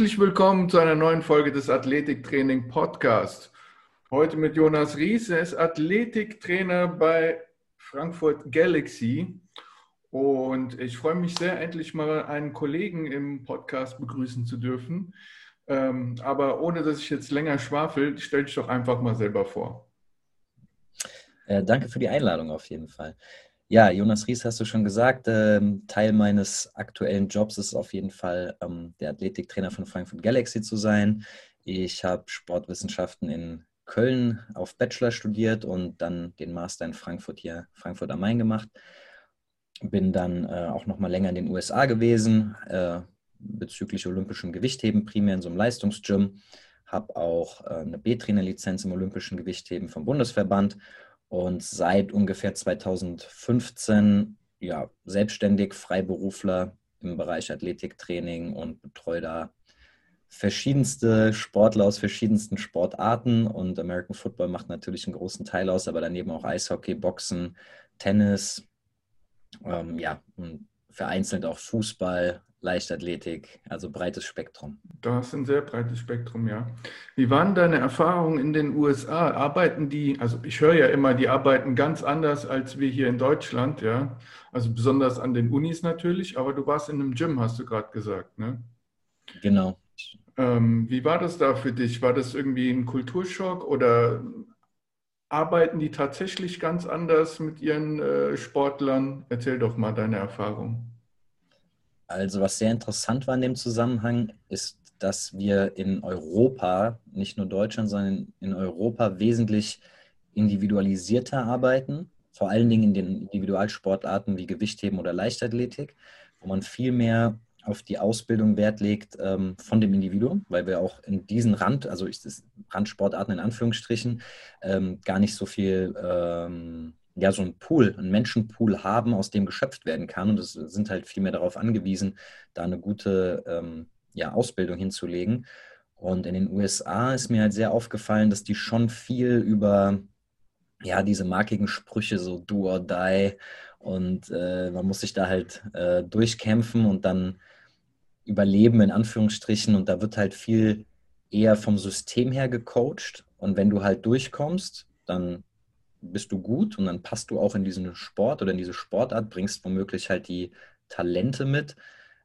Herzlich willkommen zu einer neuen Folge des Athletiktraining Podcast. Heute mit Jonas Ries. Er ist Athletiktrainer bei Frankfurt Galaxy. Und ich freue mich sehr, endlich mal einen Kollegen im Podcast begrüßen zu dürfen. Ähm, aber ohne dass ich jetzt länger schwafel, stell dich doch einfach mal selber vor. Äh, danke für die Einladung auf jeden Fall. Ja, Jonas Ries hast du schon gesagt. Ähm, Teil meines aktuellen Jobs ist auf jeden Fall ähm, der Athletiktrainer von Frankfurt Galaxy zu sein. Ich habe Sportwissenschaften in Köln auf Bachelor studiert und dann den Master in Frankfurt hier, Frankfurt am Main gemacht. Bin dann äh, auch noch mal länger in den USA gewesen, äh, bezüglich olympischem Gewichtheben, primär in so einem Leistungsgym. Habe auch äh, eine B-Trainer-Lizenz im olympischen Gewichtheben vom Bundesverband und seit ungefähr 2015 ja, selbstständig Freiberufler im Bereich Athletiktraining und betreue da verschiedenste Sportler aus verschiedensten Sportarten. Und American Football macht natürlich einen großen Teil aus, aber daneben auch Eishockey, Boxen, Tennis, ähm, ja, und vereinzelt auch Fußball, Leichtathletik, also breites Spektrum. Das ist ein sehr breites Spektrum, ja. Wie waren deine Erfahrungen in den USA? Arbeiten die, also ich höre ja immer, die arbeiten ganz anders als wir hier in Deutschland, ja. Also besonders an den Unis natürlich, aber du warst in einem Gym, hast du gerade gesagt, ne? Genau. Ähm, wie war das da für dich? War das irgendwie ein Kulturschock oder arbeiten die tatsächlich ganz anders mit ihren äh, Sportlern? Erzähl doch mal deine Erfahrung. Also was sehr interessant war in dem Zusammenhang, ist, dass wir in Europa, nicht nur Deutschland, sondern in Europa wesentlich individualisierter arbeiten, vor allen Dingen in den Individualsportarten wie Gewichtheben oder Leichtathletik, wo man viel mehr auf die Ausbildung Wert legt ähm, von dem Individuum, weil wir auch in diesen Rand, also ich, Randsportarten in Anführungsstrichen, ähm, gar nicht so viel ähm, ja, so ein Pool, einen Menschenpool haben, aus dem geschöpft werden kann. Und es sind halt viel mehr darauf angewiesen, da eine gute ähm, ja, Ausbildung hinzulegen. Und in den USA ist mir halt sehr aufgefallen, dass die schon viel über ja, diese markigen Sprüche, so do or die, und äh, man muss sich da halt äh, durchkämpfen und dann überleben, in Anführungsstrichen. Und da wird halt viel eher vom System her gecoacht. Und wenn du halt durchkommst, dann bist du gut und dann passt du auch in diesen Sport oder in diese Sportart, bringst womöglich halt die Talente mit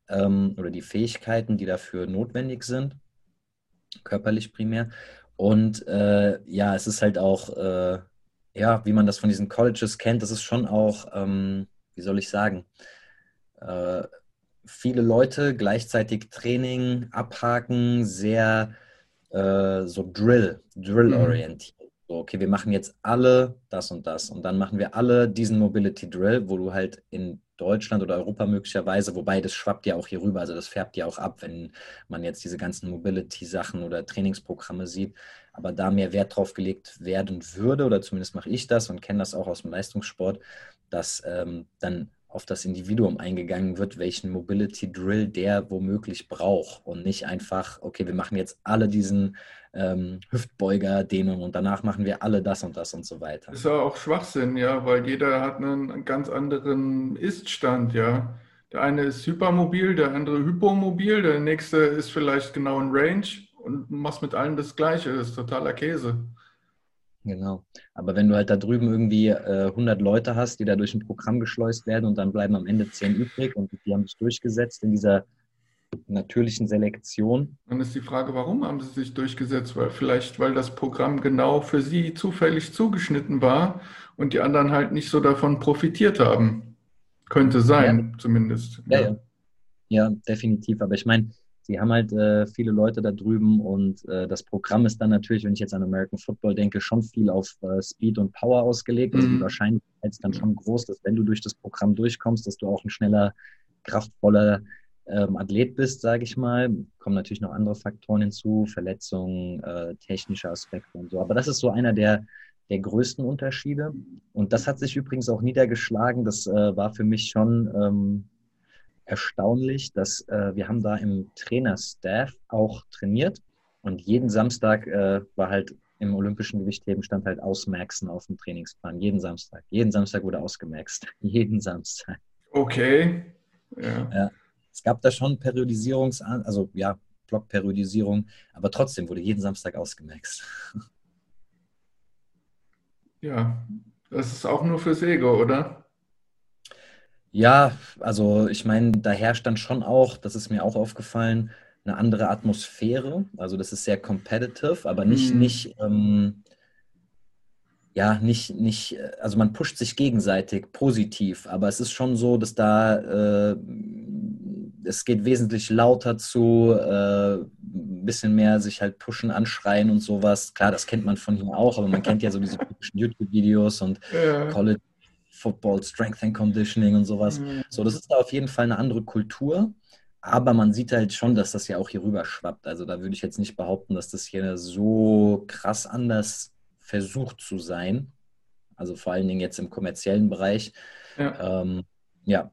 ähm, oder die Fähigkeiten, die dafür notwendig sind, körperlich primär. Und äh, ja, es ist halt auch, äh, ja, wie man das von diesen Colleges kennt, das ist schon auch, ähm, wie soll ich sagen, äh, viele Leute gleichzeitig Training abhaken, sehr äh, so Drill, Drill-orientiert. Mhm. So, okay, wir machen jetzt alle das und das. Und dann machen wir alle diesen Mobility Drill, wo du halt in Deutschland oder Europa möglicherweise, wobei das schwappt ja auch hier rüber, also das färbt ja auch ab, wenn man jetzt diese ganzen Mobility-Sachen oder Trainingsprogramme sieht, aber da mehr Wert drauf gelegt werden würde, oder zumindest mache ich das und kenne das auch aus dem Leistungssport, dass ähm, dann auf das Individuum eingegangen wird, welchen Mobility Drill der womöglich braucht und nicht einfach, okay, wir machen jetzt alle diesen ähm, Hüftbeuger-Dehnung und danach machen wir alle das und das und so weiter. Ist ja auch Schwachsinn, ja, weil jeder hat einen ganz anderen Ist-Stand, ja. Der eine ist hypermobil, der andere hypomobil, der nächste ist vielleicht genau in Range und machst mit allen das Gleiche. Das ist totaler Käse. Genau. Aber wenn du halt da drüben irgendwie äh, 100 Leute hast, die da durch ein Programm geschleust werden und dann bleiben am Ende 10 übrig und die haben sich durchgesetzt in dieser natürlichen Selektion. Dann ist die Frage, warum haben sie sich durchgesetzt? Weil vielleicht, weil das Programm genau für sie zufällig zugeschnitten war und die anderen halt nicht so davon profitiert haben. Könnte sein, ja. zumindest. Ja, ja. ja, definitiv. Aber ich meine, sie haben halt äh, viele Leute da drüben und äh, das Programm ist dann natürlich, wenn ich jetzt an American Football denke, schon viel auf äh, Speed und Power ausgelegt. Also die mhm. Wahrscheinlichkeit ist dann schon groß, dass wenn du durch das Programm durchkommst, dass du auch ein schneller, kraftvoller ähm, Athlet bist, sage ich mal. Kommen natürlich noch andere Faktoren hinzu, Verletzungen, äh, technische Aspekte und so. Aber das ist so einer der, der größten Unterschiede. Und das hat sich übrigens auch niedergeschlagen. Das äh, war für mich schon ähm, erstaunlich, dass äh, wir haben da im Trainerstaff auch trainiert und jeden Samstag äh, war halt im olympischen Gewichtheben stand halt Ausmaxen auf dem Trainingsplan. Jeden Samstag. Jeden Samstag wurde ausgemaxt. Jeden Samstag. Okay. Ja. ja. Es gab da schon Periodisierungs-, also ja, Blockperiodisierung, aber trotzdem wurde jeden Samstag ausgemaxt. Ja, das ist auch nur fürs Ego, oder? Ja, also ich meine, da herrscht dann schon auch, das ist mir auch aufgefallen, eine andere Atmosphäre. Also das ist sehr competitive, aber nicht, mm. nicht, ähm, ja, nicht, nicht, also man pusht sich gegenseitig positiv, aber es ist schon so, dass da äh, es geht wesentlich lauter zu, äh, ein bisschen mehr sich halt pushen, anschreien und sowas. Klar, das kennt man von hier auch, aber man kennt ja so diese typischen YouTube-Videos und ja. College Football, Strength and Conditioning und sowas. Mhm. So, das ist da auf jeden Fall eine andere Kultur. Aber man sieht halt schon, dass das ja auch hier rüber schwappt. Also da würde ich jetzt nicht behaupten, dass das hier so krass anders versucht zu sein. Also vor allen Dingen jetzt im kommerziellen Bereich. Ja, ähm, ja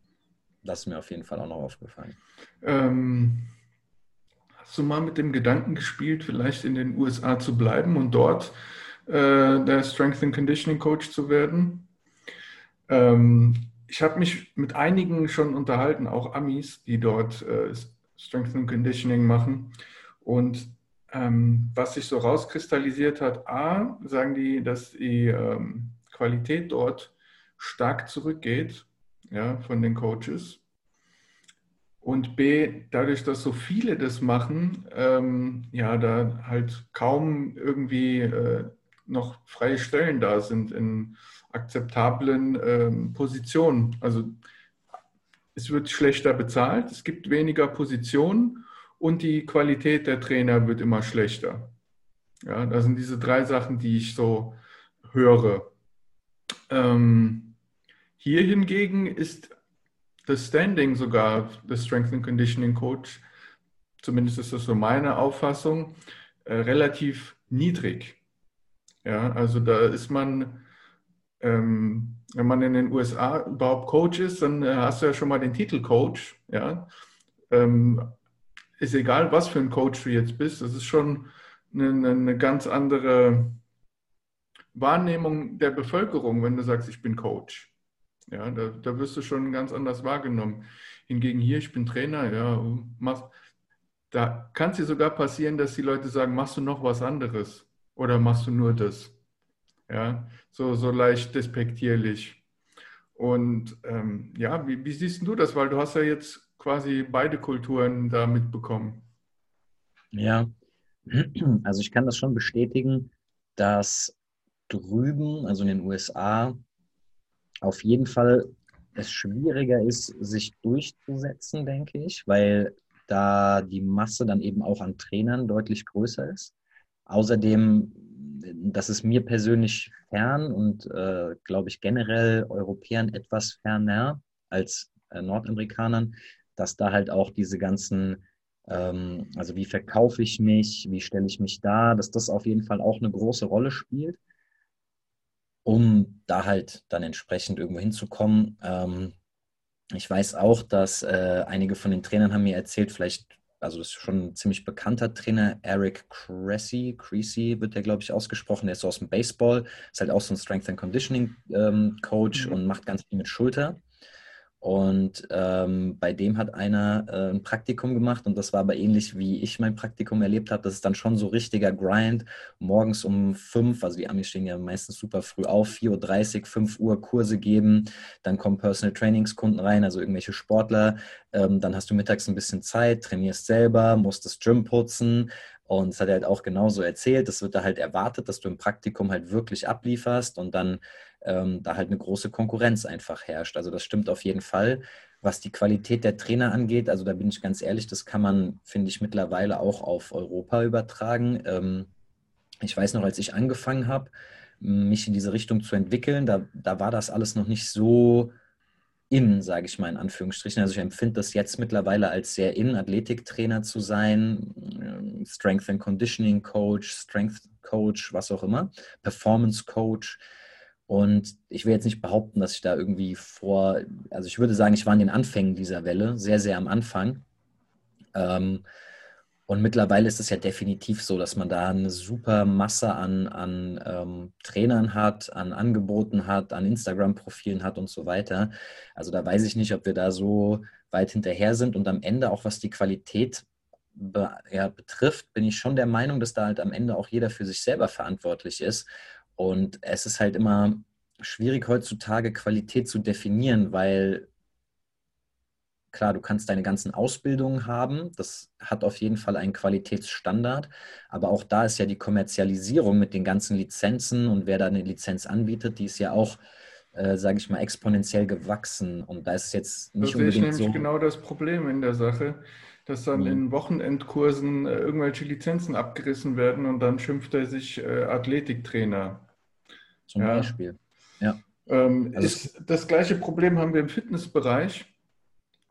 das ist mir auf jeden Fall auch noch aufgefallen. Ähm, hast du mal mit dem Gedanken gespielt, vielleicht in den USA zu bleiben und dort äh, der Strength and Conditioning Coach zu werden? Ähm, ich habe mich mit einigen schon unterhalten, auch Amis, die dort äh, Strength and Conditioning machen. Und ähm, was sich so rauskristallisiert hat, A, sagen die, dass die ähm, Qualität dort stark zurückgeht ja, von den Coaches. Und B, dadurch, dass so viele das machen, ähm, ja, da halt kaum irgendwie äh, noch freie Stellen da sind in akzeptablen ähm, Positionen. Also es wird schlechter bezahlt, es gibt weniger Positionen und die Qualität der Trainer wird immer schlechter. Ja, das sind diese drei Sachen, die ich so höre. Ähm, hier hingegen ist das Standing sogar des Strength and Conditioning Coach, zumindest ist das so meine Auffassung, äh, relativ niedrig. Ja, also da ist man, ähm, wenn man in den USA überhaupt Coach ist, dann äh, hast du ja schon mal den Titel Coach. Ja, ähm, ist egal, was für ein Coach du jetzt bist, das ist schon eine, eine ganz andere Wahrnehmung der Bevölkerung, wenn du sagst, ich bin Coach. Ja, da, da wirst du schon ganz anders wahrgenommen. Hingegen hier, ich bin Trainer, ja, mach, da kann es dir sogar passieren, dass die Leute sagen, machst du noch was anderes oder machst du nur das? Ja, so, so leicht despektierlich. Und ähm, ja, wie, wie siehst du das? Weil du hast ja jetzt quasi beide Kulturen da mitbekommen. Ja, also ich kann das schon bestätigen, dass drüben, also in den USA, auf jeden Fall es schwieriger ist, sich durchzusetzen, denke ich, weil da die Masse dann eben auch an Trainern deutlich größer ist. Außerdem, das ist mir persönlich fern und äh, glaube ich generell Europäern etwas ferner als äh, Nordamerikanern, dass da halt auch diese ganzen, ähm, also wie verkaufe ich mich, wie stelle ich mich da, dass das auf jeden Fall auch eine große Rolle spielt um da halt dann entsprechend irgendwo hinzukommen. Ähm, ich weiß auch, dass äh, einige von den Trainern haben mir erzählt, vielleicht, also das ist schon ein ziemlich bekannter Trainer, Eric Cressy, Creasy wird der, glaube ich, ausgesprochen, der ist so aus dem Baseball, ist halt auch so ein Strength and Conditioning ähm, Coach mhm. und macht ganz viel mit Schulter. Und ähm, bei dem hat einer äh, ein Praktikum gemacht und das war aber ähnlich wie ich mein Praktikum erlebt habe. Das ist dann schon so richtiger Grind. Morgens um fünf, also die Amis stehen ja meistens super früh auf, 4.30 Uhr, 5 Uhr Kurse geben. Dann kommen Personal Trainingskunden rein, also irgendwelche Sportler. Ähm, dann hast du mittags ein bisschen Zeit, trainierst selber, musst das Gym putzen. Und das hat er halt auch genauso erzählt. Das wird da halt erwartet, dass du im Praktikum halt wirklich ablieferst und dann ähm, da halt eine große Konkurrenz einfach herrscht. Also das stimmt auf jeden Fall. Was die Qualität der Trainer angeht, also da bin ich ganz ehrlich, das kann man, finde ich, mittlerweile auch auf Europa übertragen. Ähm, ich weiß noch, als ich angefangen habe, mich in diese Richtung zu entwickeln, da, da war das alles noch nicht so in, sage ich mal in Anführungsstrichen. Also ich empfinde das jetzt mittlerweile als sehr in, Athletiktrainer zu sein, ähm, Strength and Conditioning Coach, Strength Coach, was auch immer, Performance Coach. Und ich will jetzt nicht behaupten, dass ich da irgendwie vor, also ich würde sagen, ich war in den Anfängen dieser Welle, sehr, sehr am Anfang. Ähm, und mittlerweile ist es ja definitiv so, dass man da eine super Masse an, an ähm, Trainern hat, an Angeboten hat, an Instagram-Profilen hat und so weiter. Also da weiß ich nicht, ob wir da so weit hinterher sind und am Ende auch was die Qualität be ja, betrifft, bin ich schon der Meinung, dass da halt am Ende auch jeder für sich selber verantwortlich ist. Und es ist halt immer schwierig heutzutage Qualität zu definieren, weil klar, du kannst deine ganzen Ausbildungen haben, das hat auf jeden Fall einen Qualitätsstandard, aber auch da ist ja die Kommerzialisierung mit den ganzen Lizenzen und wer da eine Lizenz anbietet, die ist ja auch, äh, sage ich mal, exponentiell gewachsen und da ist jetzt nicht das unbedingt so. Das ist nämlich genau das Problem in der Sache, dass dann mhm. in Wochenendkursen äh, irgendwelche Lizenzen abgerissen werden und dann schimpft er sich äh, Athletiktrainer. Zum ja. Beispiel. Ja. Ähm, also ist, das gleiche Problem haben wir im Fitnessbereich.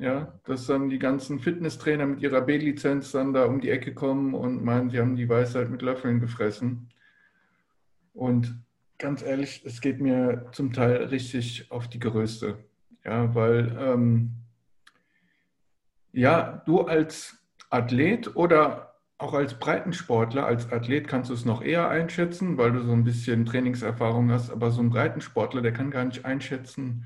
Ja, dass dann die ganzen Fitnesstrainer mit ihrer B-Lizenz dann da um die Ecke kommen und meinen, sie haben die Weisheit mit Löffeln gefressen. Und ganz ehrlich, es geht mir zum Teil richtig auf die Geröste. Ja, weil ähm, ja, du als Athlet oder auch als Breitensportler, als Athlet kannst du es noch eher einschätzen, weil du so ein bisschen Trainingserfahrung hast, aber so ein Breitensportler, der kann gar nicht einschätzen,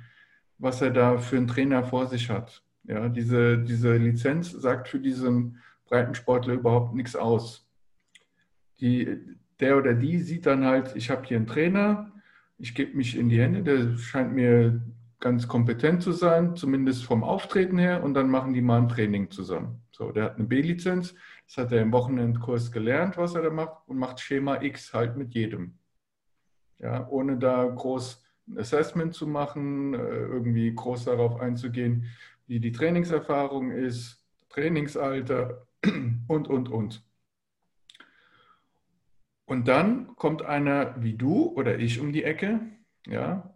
was er da für einen Trainer vor sich hat. Ja, diese, diese Lizenz sagt für diesen Breitensportler überhaupt nichts aus. Die, der oder die sieht dann halt, ich habe hier einen Trainer, ich gebe mich in die Hände, der scheint mir ganz kompetent zu sein, zumindest vom Auftreten her, und dann machen die mal ein Training zusammen. So, der hat eine B-Lizenz, das hat er im Wochenendkurs gelernt, was er da macht, und macht Schema X halt mit jedem. Ja, ohne da groß ein Assessment zu machen, äh, irgendwie groß darauf einzugehen, wie die Trainingserfahrung ist, Trainingsalter und, und, und. Und dann kommt einer wie du oder ich um die Ecke, ja,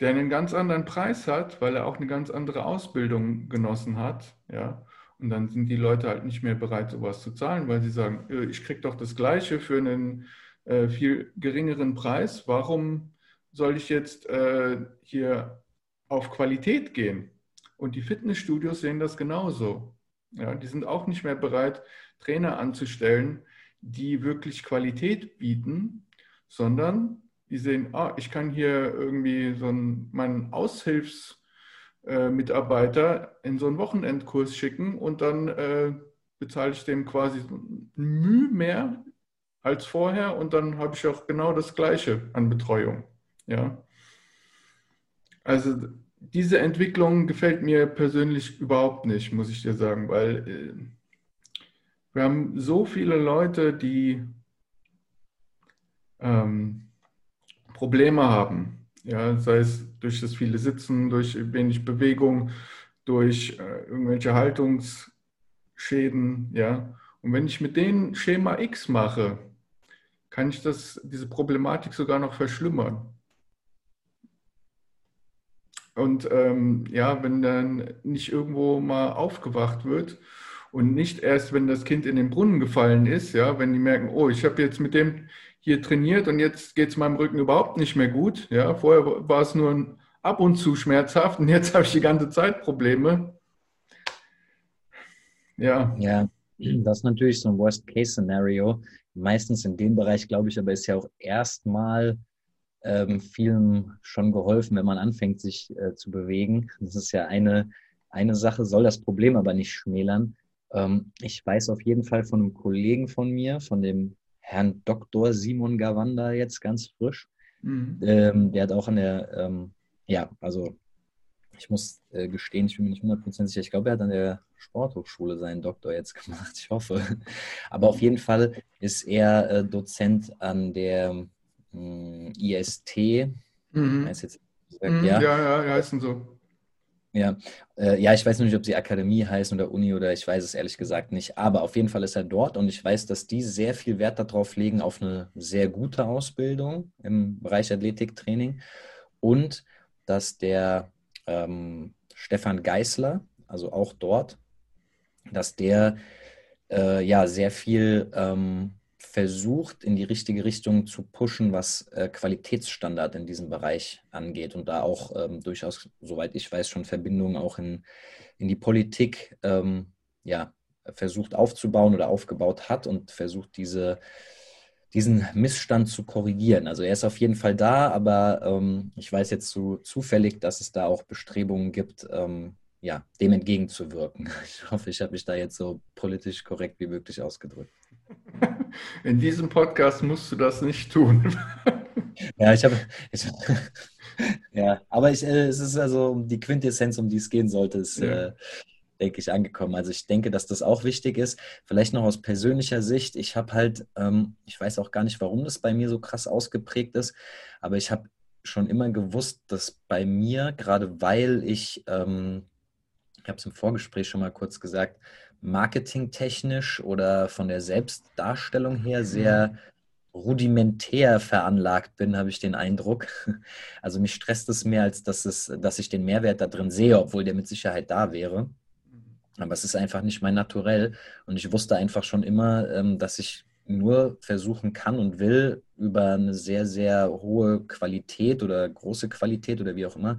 der einen ganz anderen Preis hat, weil er auch eine ganz andere Ausbildung genossen hat, ja, und dann sind die Leute halt nicht mehr bereit, sowas zu zahlen, weil sie sagen, äh, ich kriege doch das Gleiche für einen äh, viel geringeren Preis. Warum soll ich jetzt äh, hier auf Qualität gehen? Und die Fitnessstudios sehen das genauso. Ja, die sind auch nicht mehr bereit, Trainer anzustellen, die wirklich Qualität bieten, sondern die sehen, ah, ich kann hier irgendwie so einen, meinen Aushilfs- äh, in so einen Wochenendkurs schicken und dann äh, bezahle ich dem quasi Mühe mehr als vorher und dann habe ich auch genau das Gleiche an Betreuung. Ja. Also diese Entwicklung gefällt mir persönlich überhaupt nicht, muss ich dir sagen, weil äh, wir haben so viele Leute, die ähm, Probleme haben ja, sei es durch das viele Sitzen, durch wenig Bewegung, durch äh, irgendwelche Haltungsschäden, ja. Und wenn ich mit denen Schema X mache, kann ich das, diese Problematik sogar noch verschlimmern. Und ähm, ja, wenn dann nicht irgendwo mal aufgewacht wird und nicht erst, wenn das Kind in den Brunnen gefallen ist, ja, wenn die merken, oh, ich habe jetzt mit dem hier trainiert und jetzt geht es meinem Rücken überhaupt nicht mehr gut. Ja, vorher war es nur ab und zu schmerzhaft und jetzt habe ich die ganze Zeit Probleme. Ja. Ja, das ist natürlich so ein Worst-Case-Szenario. Meistens in dem Bereich, glaube ich, aber ist ja auch erstmal ähm, vielen schon geholfen, wenn man anfängt, sich äh, zu bewegen. Das ist ja eine, eine Sache, soll das Problem aber nicht schmälern. Ähm, ich weiß auf jeden Fall von einem Kollegen von mir, von dem Herrn Dr. Simon Gawanda jetzt ganz frisch. Mhm. Ähm, der hat auch an der, ähm, ja, also ich muss äh, gestehen, ich bin mir nicht hundertprozentig sicher. Ich glaube, er hat an der Sporthochschule seinen Doktor jetzt gemacht. Ich hoffe. Aber auf jeden Fall ist er äh, Dozent an der mh, hm, IST. Mhm. Heißt jetzt, mhm, ja, ja, ja, heißen so. Ja, äh, ja, ich weiß nicht, ob sie Akademie heißen oder Uni oder ich weiß es ehrlich gesagt nicht. Aber auf jeden Fall ist er dort und ich weiß, dass die sehr viel Wert darauf legen, auf eine sehr gute Ausbildung im Bereich Athletiktraining und dass der ähm, Stefan Geißler, also auch dort, dass der äh, ja sehr viel ähm, versucht, in die richtige Richtung zu pushen, was äh, Qualitätsstandard in diesem Bereich angeht und da auch ähm, durchaus, soweit ich weiß, schon Verbindungen auch in, in die Politik ähm, ja, versucht aufzubauen oder aufgebaut hat und versucht, diese, diesen Missstand zu korrigieren. Also er ist auf jeden Fall da, aber ähm, ich weiß jetzt so zufällig, dass es da auch Bestrebungen gibt, ähm, ja, dem entgegenzuwirken. Ich hoffe, ich habe mich da jetzt so politisch korrekt wie möglich ausgedrückt. In diesem Podcast musst du das nicht tun. Ja, ich habe. ja, aber ich, äh, es ist also die Quintessenz, um die es gehen sollte, ist, ja. äh, denke ich, angekommen. Also ich denke, dass das auch wichtig ist. Vielleicht noch aus persönlicher Sicht. Ich habe halt, ähm, ich weiß auch gar nicht, warum das bei mir so krass ausgeprägt ist, aber ich habe schon immer gewusst, dass bei mir, gerade weil ich, ähm, ich habe es im Vorgespräch schon mal kurz gesagt, marketingtechnisch oder von der Selbstdarstellung her sehr mhm. rudimentär veranlagt bin, habe ich den Eindruck. Also mich stresst es mehr, als dass, es, dass ich den Mehrwert da drin sehe, obwohl der mit Sicherheit da wäre. Aber es ist einfach nicht mein Naturell. Und ich wusste einfach schon immer, ähm, dass ich nur versuchen kann und will, über eine sehr, sehr hohe Qualität oder große Qualität oder wie auch immer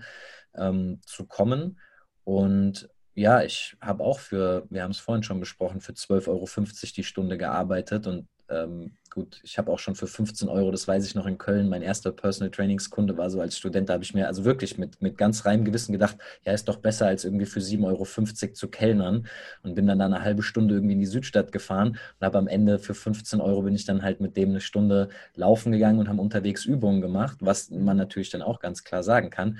ähm, zu kommen. Und ja, ich habe auch für, wir haben es vorhin schon besprochen, für 12,50 Euro die Stunde gearbeitet und ähm, gut, ich habe auch schon für 15 Euro, das weiß ich noch in Köln, mein erster Personal Trainingskunde war so als Student, da habe ich mir also wirklich mit, mit ganz reinem Gewissen gedacht, ja, ist doch besser als irgendwie für 7,50 Euro zu kellnern und bin dann da eine halbe Stunde irgendwie in die Südstadt gefahren und habe am Ende für 15 Euro bin ich dann halt mit dem eine Stunde laufen gegangen und haben unterwegs Übungen gemacht, was man natürlich dann auch ganz klar sagen kann.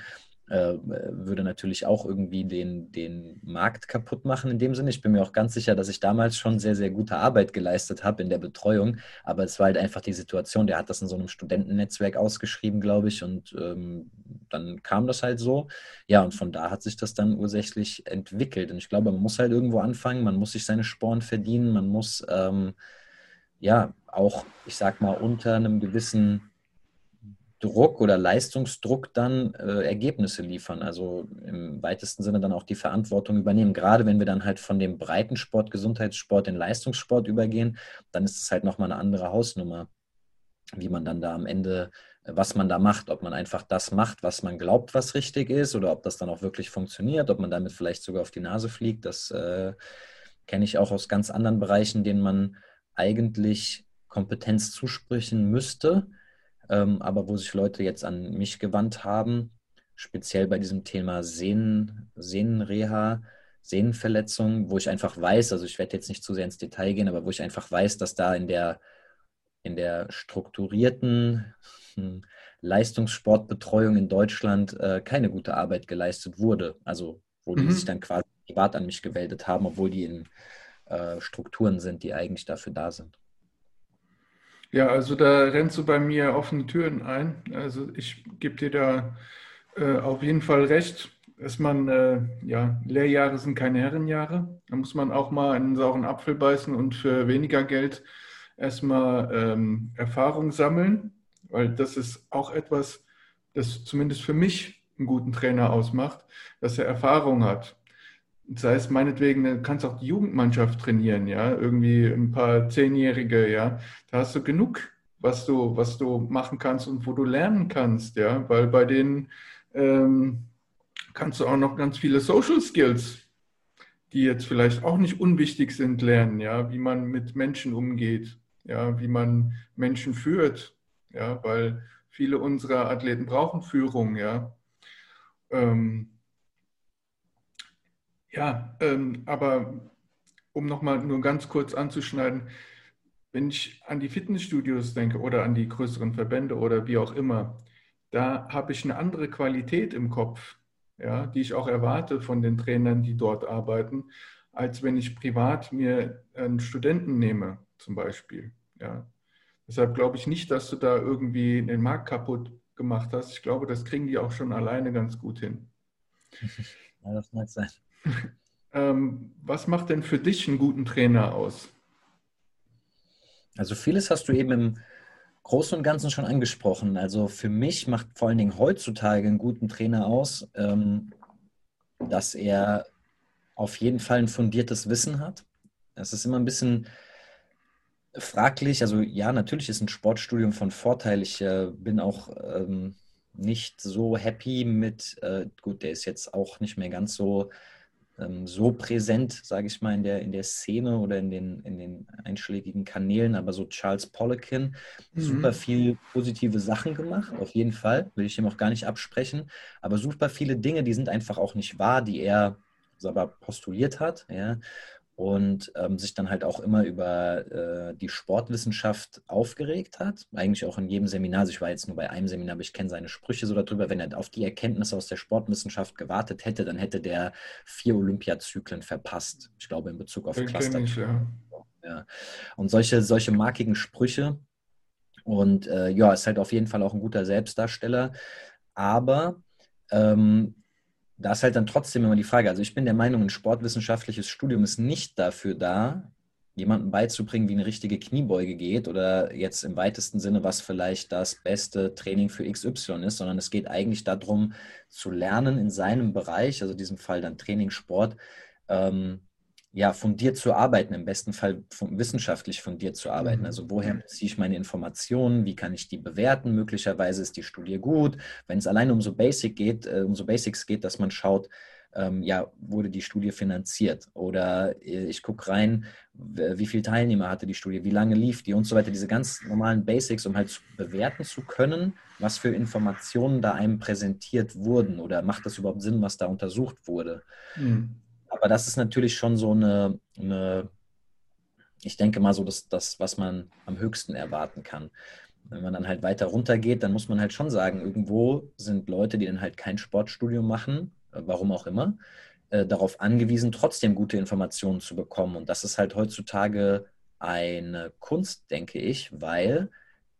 Äh, würde natürlich auch irgendwie den, den Markt kaputt machen in dem Sinne. Ich bin mir auch ganz sicher, dass ich damals schon sehr, sehr gute Arbeit geleistet habe in der Betreuung, aber es war halt einfach die Situation, der hat das in so einem Studentennetzwerk ausgeschrieben, glaube ich, und ähm, dann kam das halt so. Ja, und von da hat sich das dann ursächlich entwickelt. Und ich glaube, man muss halt irgendwo anfangen, man muss sich seine Sporen verdienen, man muss ähm, ja auch, ich sag mal, unter einem gewissen Druck oder Leistungsdruck dann äh, Ergebnisse liefern. Also im weitesten Sinne dann auch die Verantwortung übernehmen. Gerade wenn wir dann halt von dem Breitensport, Gesundheitssport in Leistungssport übergehen, dann ist es halt nochmal eine andere Hausnummer, wie man dann da am Ende, äh, was man da macht. Ob man einfach das macht, was man glaubt, was richtig ist, oder ob das dann auch wirklich funktioniert, ob man damit vielleicht sogar auf die Nase fliegt. Das äh, kenne ich auch aus ganz anderen Bereichen, denen man eigentlich Kompetenz zusprechen müsste ähm, aber wo sich Leute jetzt an mich gewandt haben, speziell bei diesem Thema Sehnen, Sehnenreha, Sehnenverletzung, wo ich einfach weiß, also ich werde jetzt nicht zu sehr ins Detail gehen, aber wo ich einfach weiß, dass da in der, in der strukturierten hm, Leistungssportbetreuung in Deutschland äh, keine gute Arbeit geleistet wurde. Also wo mhm. die sich dann quasi privat an mich gemeldet haben, obwohl die in äh, Strukturen sind, die eigentlich dafür da sind. Ja, also da rennst du bei mir offene Türen ein. Also ich gebe dir da äh, auf jeden Fall recht, dass man, äh, ja, Lehrjahre sind keine Herrenjahre. Da muss man auch mal einen sauren Apfel beißen und für weniger Geld erstmal ähm, Erfahrung sammeln, weil das ist auch etwas, das zumindest für mich einen guten Trainer ausmacht, dass er Erfahrung hat sei es meinetwegen, du kannst auch die Jugendmannschaft trainieren, ja, irgendwie ein paar Zehnjährige, ja, da hast du genug, was du, was du machen kannst und wo du lernen kannst, ja, weil bei denen ähm, kannst du auch noch ganz viele Social Skills, die jetzt vielleicht auch nicht unwichtig sind, lernen, ja, wie man mit Menschen umgeht, ja, wie man Menschen führt, ja, weil viele unserer Athleten brauchen Führung, ja. Ähm, ja, ähm, aber um nochmal nur ganz kurz anzuschneiden, wenn ich an die Fitnessstudios denke oder an die größeren Verbände oder wie auch immer, da habe ich eine andere Qualität im Kopf, ja, die ich auch erwarte von den Trainern, die dort arbeiten, als wenn ich privat mir einen Studenten nehme, zum Beispiel. Ja. Deshalb glaube ich nicht, dass du da irgendwie den Markt kaputt gemacht hast. Ich glaube, das kriegen die auch schon alleine ganz gut hin. Ja, das mag sein. Ähm, was macht denn für dich einen guten Trainer aus? Also vieles hast du eben im Großen und Ganzen schon angesprochen. Also für mich macht vor allen Dingen heutzutage einen guten Trainer aus, ähm, dass er auf jeden Fall ein fundiertes Wissen hat. Es ist immer ein bisschen fraglich. Also ja, natürlich ist ein Sportstudium von Vorteil. Ich äh, bin auch ähm, nicht so happy mit, äh, gut, der ist jetzt auch nicht mehr ganz so ähm, so präsent, sage ich mal, in der, in der Szene oder in den, in den einschlägigen Kanälen, aber so Charles Poliquin, mhm. super viel positive Sachen gemacht, auf jeden Fall, will ich ihm auch gar nicht absprechen, aber super viele Dinge, die sind einfach auch nicht wahr, die er aber postuliert hat, ja, und ähm, sich dann halt auch immer über äh, die Sportwissenschaft aufgeregt hat. Eigentlich auch in jedem Seminar. Also ich war jetzt nur bei einem Seminar, aber ich kenne seine Sprüche so darüber. Wenn er auf die Erkenntnisse aus der Sportwissenschaft gewartet hätte, dann hätte der vier Olympiazyklen verpasst. Ich glaube in Bezug auf Den Cluster. Ich, ja. ja. Und solche, solche markigen Sprüche. Und äh, ja, ist halt auf jeden Fall auch ein guter Selbstdarsteller. Aber ähm, da ist halt dann trotzdem immer die Frage, also ich bin der Meinung, ein sportwissenschaftliches Studium ist nicht dafür da, jemandem beizubringen, wie eine richtige Kniebeuge geht oder jetzt im weitesten Sinne, was vielleicht das beste Training für XY ist, sondern es geht eigentlich darum, zu lernen in seinem Bereich, also in diesem Fall dann Training, Sport, ähm, ja, fundiert zu arbeiten, im besten Fall wissenschaftlich fundiert zu arbeiten. Mhm. Also woher beziehe ich meine Informationen, wie kann ich die bewerten? Möglicherweise ist die Studie gut. Wenn es alleine um so Basic geht, äh, um so Basics geht, dass man schaut, ähm, ja, wurde die Studie finanziert? Oder äh, ich gucke rein, wie viele Teilnehmer hatte die Studie, wie lange lief die und so weiter. Diese ganz normalen Basics, um halt zu bewerten zu können, was für Informationen da einem präsentiert wurden oder macht das überhaupt Sinn, was da untersucht wurde. Mhm. Aber das ist natürlich schon so eine, eine ich denke mal so, das, das, was man am höchsten erwarten kann. Wenn man dann halt weiter runtergeht, dann muss man halt schon sagen, irgendwo sind Leute, die dann halt kein Sportstudium machen, äh, warum auch immer, äh, darauf angewiesen, trotzdem gute Informationen zu bekommen. Und das ist halt heutzutage eine Kunst, denke ich, weil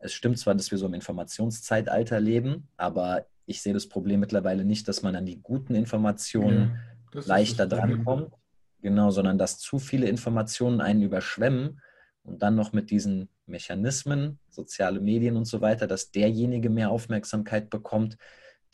es stimmt zwar, dass wir so im Informationszeitalter leben, aber ich sehe das Problem mittlerweile nicht, dass man an die guten Informationen ja das leichter drankommt. Genau, sondern dass zu viele Informationen einen überschwemmen und dann noch mit diesen Mechanismen, soziale Medien und so weiter, dass derjenige mehr Aufmerksamkeit bekommt,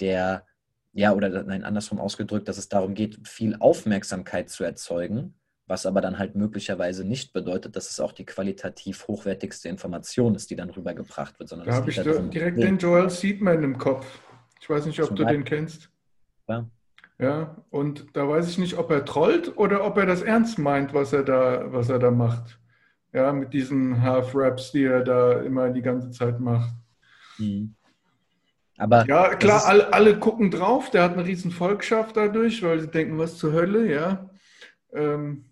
der, ja, oder nein, andersrum ausgedrückt, dass es darum geht, viel Aufmerksamkeit zu erzeugen, was aber dann halt möglicherweise nicht bedeutet, dass es auch die qualitativ hochwertigste Information ist, die dann rübergebracht wird. Sondern da habe ich direkt den Joel Seedman im Kopf. Ich weiß nicht, ob Zum du Beispiel. den kennst. Ja. Ja, und da weiß ich nicht, ob er trollt oder ob er das ernst meint, was er da, was er da macht. Ja, mit diesen Half-Raps, die er da immer die ganze Zeit macht. Mhm. Aber ja, klar, alle, alle gucken drauf, der hat eine riesen Volkschaft dadurch, weil sie denken, was zur Hölle, ja. Ähm,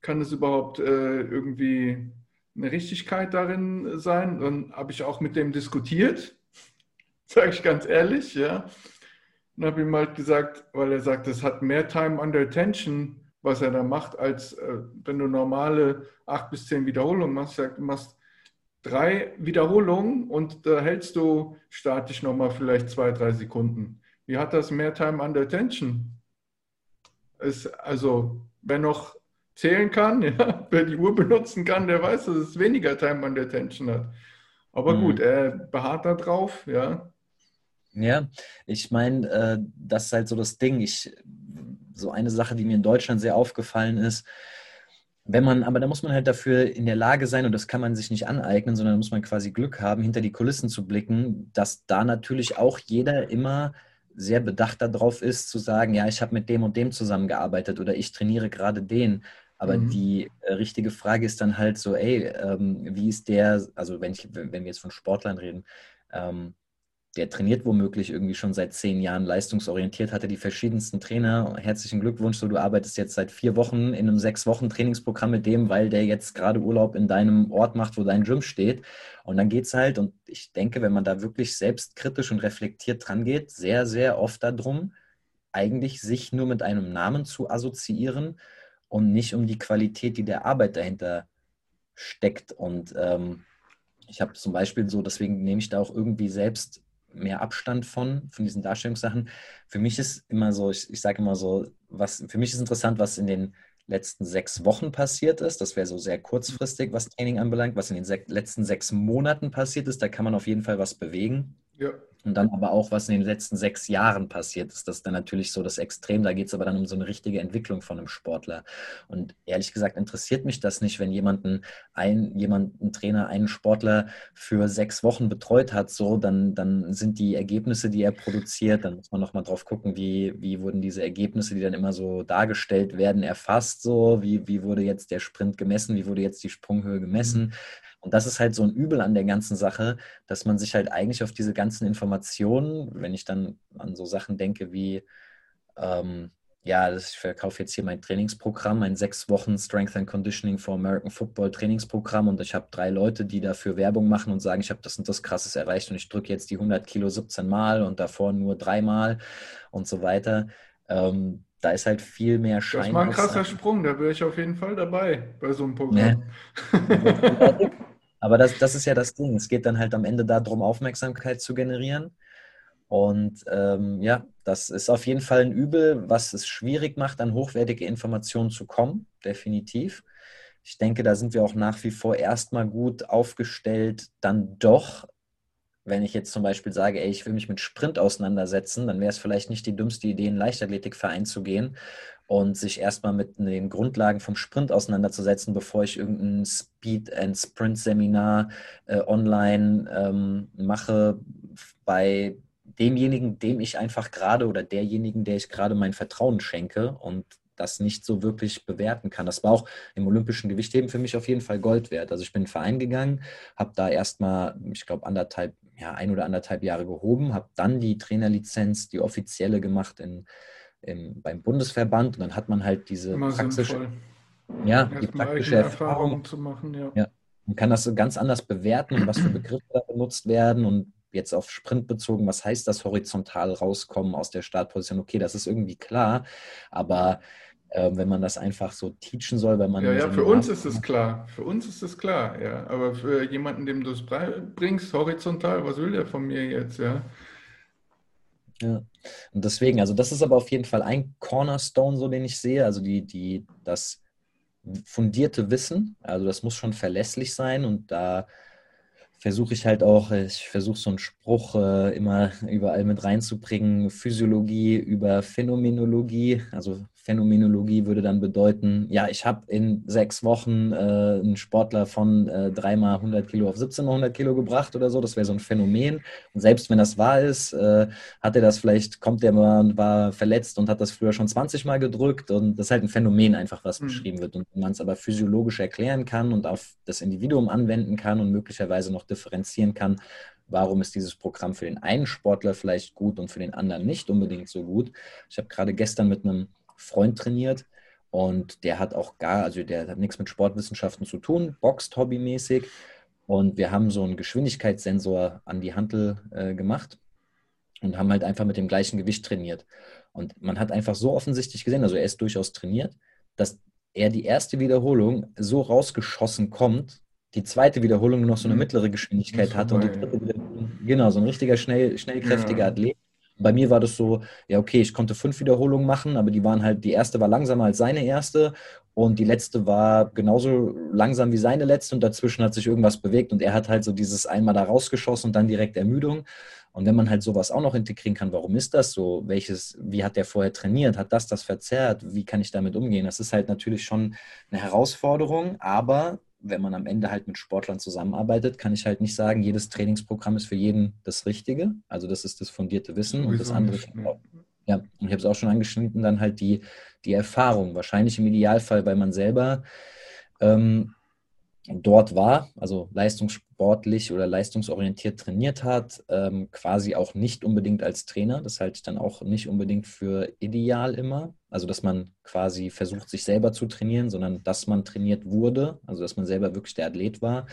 kann es überhaupt äh, irgendwie eine Richtigkeit darin sein? Dann habe ich auch mit dem diskutiert, sage ich ganz ehrlich, ja. Und habe ihm halt gesagt, weil er sagt, es hat mehr Time under Attention, was er da macht, als äh, wenn du normale acht bis zehn Wiederholungen machst. Er sagt, du machst drei Wiederholungen und da hältst du statisch nochmal vielleicht zwei, drei Sekunden. Wie hat das mehr Time under Attention? Es, also, wer noch zählen kann, ja, wer die Uhr benutzen kann, der weiß, dass es weniger Time under Attention hat. Aber mhm. gut, er beharrt da drauf, ja. Ja, ich meine, äh, das ist halt so das Ding. Ich, so eine Sache, die mir in Deutschland sehr aufgefallen ist, wenn man, aber da muss man halt dafür in der Lage sein, und das kann man sich nicht aneignen, sondern da muss man quasi Glück haben, hinter die Kulissen zu blicken, dass da natürlich auch jeder immer sehr bedacht darauf ist, zu sagen, ja, ich habe mit dem und dem zusammengearbeitet oder ich trainiere gerade den. Aber mhm. die äh, richtige Frage ist dann halt so, ey, ähm, wie ist der, also wenn, ich, wenn wir jetzt von Sportlern reden, ähm, der trainiert womöglich irgendwie schon seit zehn Jahren leistungsorientiert, hatte die verschiedensten Trainer. Herzlichen Glückwunsch, so du arbeitest jetzt seit vier Wochen in einem sechs Wochen Trainingsprogramm mit dem, weil der jetzt gerade Urlaub in deinem Ort macht, wo dein Gym steht. Und dann geht es halt, und ich denke, wenn man da wirklich selbstkritisch und reflektiert dran geht, sehr, sehr oft darum, eigentlich sich nur mit einem Namen zu assoziieren und nicht um die Qualität, die der Arbeit dahinter steckt. Und ähm, ich habe zum Beispiel so, deswegen nehme ich da auch irgendwie selbst mehr Abstand von, von diesen Darstellungssachen. Für mich ist immer so, ich, ich sage immer so, was, für mich ist interessant, was in den letzten sechs Wochen passiert ist. Das wäre so sehr kurzfristig, was Training anbelangt. Was in den se letzten sechs Monaten passiert ist, da kann man auf jeden Fall was bewegen. Ja. Und dann aber auch, was in den letzten sechs Jahren passiert ist, das ist dann natürlich so das Extrem. Da geht es aber dann um so eine richtige Entwicklung von einem Sportler. Und ehrlich gesagt interessiert mich das nicht, wenn jemanden, ein, jemand, ein Trainer einen Sportler für sechs Wochen betreut hat, so, dann, dann sind die Ergebnisse, die er produziert, dann muss man nochmal drauf gucken, wie, wie wurden diese Ergebnisse, die dann immer so dargestellt werden, erfasst, so, wie, wie wurde jetzt der Sprint gemessen, wie wurde jetzt die Sprunghöhe gemessen. Mhm und das ist halt so ein Übel an der ganzen Sache, dass man sich halt eigentlich auf diese ganzen Informationen, wenn ich dann an so Sachen denke wie, ähm, ja, ich verkaufe jetzt hier mein Trainingsprogramm, mein sechs Wochen Strength and Conditioning for American Football Trainingsprogramm und ich habe drei Leute, die dafür Werbung machen und sagen, ich habe das und das Krasses erreicht und ich drücke jetzt die 100 Kilo 17 Mal und davor nur dreimal und so weiter. Ähm, da ist halt viel mehr Schein. Das war ein krasser Sprung, da wäre ich auf jeden Fall dabei bei so einem Programm. Ja. Aber das, das ist ja das Ding. Es geht dann halt am Ende darum, Aufmerksamkeit zu generieren. Und ähm, ja, das ist auf jeden Fall ein Übel, was es schwierig macht, an hochwertige Informationen zu kommen, definitiv. Ich denke, da sind wir auch nach wie vor erstmal gut aufgestellt, dann doch wenn ich jetzt zum Beispiel sage, ey, ich will mich mit Sprint auseinandersetzen, dann wäre es vielleicht nicht die dümmste Idee, in einen Leichtathletikverein zu gehen und sich erstmal mit den Grundlagen vom Sprint auseinanderzusetzen, bevor ich irgendein Speed- and Sprint-Seminar äh, online ähm, mache bei demjenigen, dem ich einfach gerade oder derjenigen, der ich gerade mein Vertrauen schenke und das nicht so wirklich bewerten kann. Das war auch im olympischen Gewichtheben für mich auf jeden Fall Gold wert. Also ich bin in den Verein gegangen, habe da erstmal, ich glaube, anderthalb, ja, ein oder anderthalb Jahre gehoben, habe dann die Trainerlizenz, die offizielle gemacht in, im, beim Bundesverband und dann hat man halt diese Immer praxische, ja, die praktische Erfahrung, Erfahrung zu machen. Ja. ja. Man kann das ganz anders bewerten, was für Begriffe da benutzt werden und jetzt auf Sprint bezogen, was heißt das horizontal rauskommen aus der Startposition? Okay, das ist irgendwie klar, aber äh, wenn man das einfach so teachen soll, wenn man. Ja, ja, für uns ist es klar. Für uns ist es klar, ja. Aber für jemanden, dem du es bringst, horizontal, was will der von mir jetzt, ja? Ja, und deswegen, also das ist aber auf jeden Fall ein Cornerstone, so den ich sehe, also die, die, das fundierte Wissen, also das muss schon verlässlich sein und da versuche ich halt auch, ich versuche so einen Spruch äh, immer überall mit reinzubringen, Physiologie über Phänomenologie, also Phänomenologie würde dann bedeuten, ja, ich habe in sechs Wochen äh, einen Sportler von äh, dreimal 100 Kilo auf 1700 Kilo gebracht oder so. Das wäre so ein Phänomen. Und selbst wenn das wahr ist, äh, hat er das vielleicht, kommt der mal und war verletzt und hat das früher schon 20 Mal gedrückt. Und das ist halt ein Phänomen einfach, was mhm. beschrieben wird. Und man es aber physiologisch erklären kann und auf das Individuum anwenden kann und möglicherweise noch differenzieren kann, warum ist dieses Programm für den einen Sportler vielleicht gut und für den anderen nicht unbedingt so gut. Ich habe gerade gestern mit einem Freund trainiert und der hat auch gar, also der hat nichts mit Sportwissenschaften zu tun, boxt hobbymäßig. Und wir haben so einen Geschwindigkeitssensor an die Handel äh, gemacht und haben halt einfach mit dem gleichen Gewicht trainiert. Und man hat einfach so offensichtlich gesehen, also er ist durchaus trainiert, dass er die erste Wiederholung so rausgeschossen kommt, die zweite Wiederholung noch so eine mhm. mittlere Geschwindigkeit hatte und die dritte Wiederholung, genau, so ein richtiger, schnell, schnellkräftiger ja. Athlet. Bei mir war das so, ja, okay, ich konnte fünf Wiederholungen machen, aber die waren halt, die erste war langsamer als seine erste und die letzte war genauso langsam wie seine letzte und dazwischen hat sich irgendwas bewegt und er hat halt so dieses einmal da rausgeschossen und dann direkt Ermüdung. Und wenn man halt sowas auch noch integrieren kann, warum ist das so? Welches, wie hat der vorher trainiert? Hat das das verzerrt? Wie kann ich damit umgehen? Das ist halt natürlich schon eine Herausforderung, aber wenn man am Ende halt mit Sportlern zusammenarbeitet, kann ich halt nicht sagen, jedes Trainingsprogramm ist für jeden das Richtige. Also das ist das fundierte Wissen und das andere. Nicht, ne? Ja, und ich habe es auch schon angeschnitten, dann halt die, die Erfahrung. Wahrscheinlich im Idealfall, weil man selber ähm, dort war, also leistungssportlich oder leistungsorientiert trainiert hat, ähm, quasi auch nicht unbedingt als Trainer. Das halte ich dann auch nicht unbedingt für ideal immer. Also, dass man quasi versucht, sich selber zu trainieren, sondern dass man trainiert wurde, also dass man selber wirklich der Athlet war.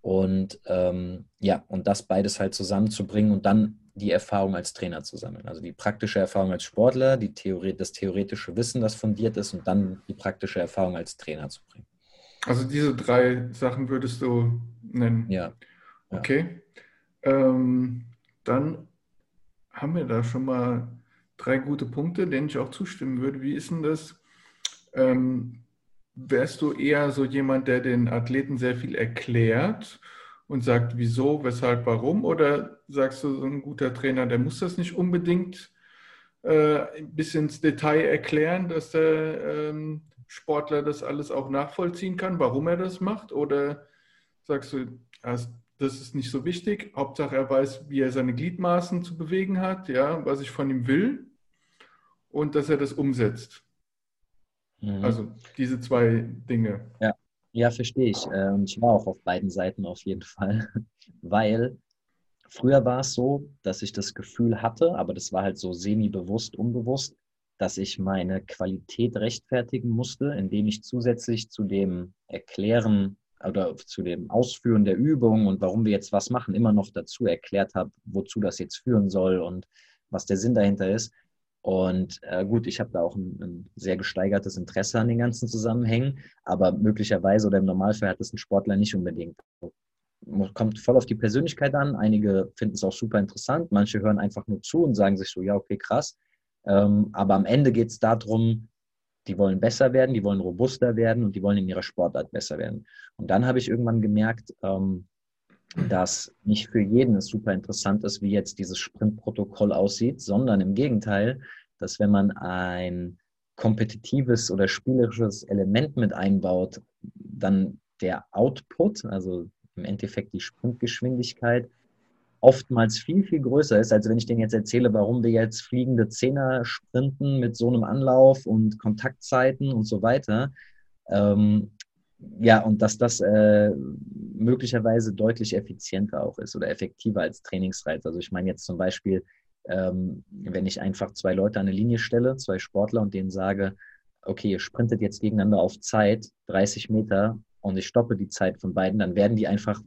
Und ähm, ja, und das beides halt zusammenzubringen und dann die Erfahrung als Trainer zu sammeln. Also die praktische Erfahrung als Sportler, die Theorie, das theoretische Wissen, das fundiert ist, und dann die praktische Erfahrung als Trainer zu bringen. Also diese drei Sachen würdest du nennen? Ja. ja. Okay. Ähm, dann haben wir da schon mal drei gute Punkte, denen ich auch zustimmen würde. Wie ist denn das? Ähm, wärst du eher so jemand, der den Athleten sehr viel erklärt und sagt, wieso, weshalb, warum? Oder sagst du, so ein guter Trainer, der muss das nicht unbedingt äh, bis ins Detail erklären, dass der ähm, Sportler das alles auch nachvollziehen kann, warum er das macht? Oder sagst du, das ist nicht so wichtig, Hauptsache er weiß, wie er seine Gliedmaßen zu bewegen hat, ja, was ich von ihm will und dass er das umsetzt. Mhm. Also diese zwei Dinge. Ja, ja verstehe ich. Und ähm, ich war auch auf beiden Seiten auf jeden Fall, weil früher war es so, dass ich das Gefühl hatte, aber das war halt so semi-bewusst, unbewusst, dass ich meine Qualität rechtfertigen musste, indem ich zusätzlich zu dem Erklären oder zu dem Ausführen der Übung und warum wir jetzt was machen, immer noch dazu erklärt habe, wozu das jetzt führen soll und was der Sinn dahinter ist. Und äh, gut, ich habe da auch ein, ein, sehr gesteigertes Interesse an den ganzen Zusammenhängen, aber möglicherweise oder im Normalfall hat es ein Sportler nicht unbedingt. Kommt voll auf die Persönlichkeit an. Einige finden es auch super interessant, manche hören einfach nur zu und sagen sich so, ja, okay, krass. Ähm, aber am Ende geht es darum, die wollen besser werden, die wollen robuster werden und die wollen in ihrer Sportart besser werden. Und dann habe ich irgendwann gemerkt, ähm, dass nicht für jeden es super interessant ist, wie jetzt dieses Sprintprotokoll aussieht, sondern im Gegenteil, dass wenn man ein kompetitives oder spielerisches Element mit einbaut, dann der Output, also im Endeffekt die Sprintgeschwindigkeit, oftmals viel, viel größer ist, als wenn ich denen jetzt erzähle, warum wir jetzt fliegende Zehner sprinten mit so einem Anlauf und Kontaktzeiten und so weiter. Ähm, ja, und dass das äh, möglicherweise deutlich effizienter auch ist oder effektiver als Trainingsreiz. Also ich meine jetzt zum Beispiel, ähm, wenn ich einfach zwei Leute an eine Linie stelle, zwei Sportler und denen sage, okay, ihr sprintet jetzt gegeneinander auf Zeit, 30 Meter, und ich stoppe die Zeit von beiden, dann werden die einfach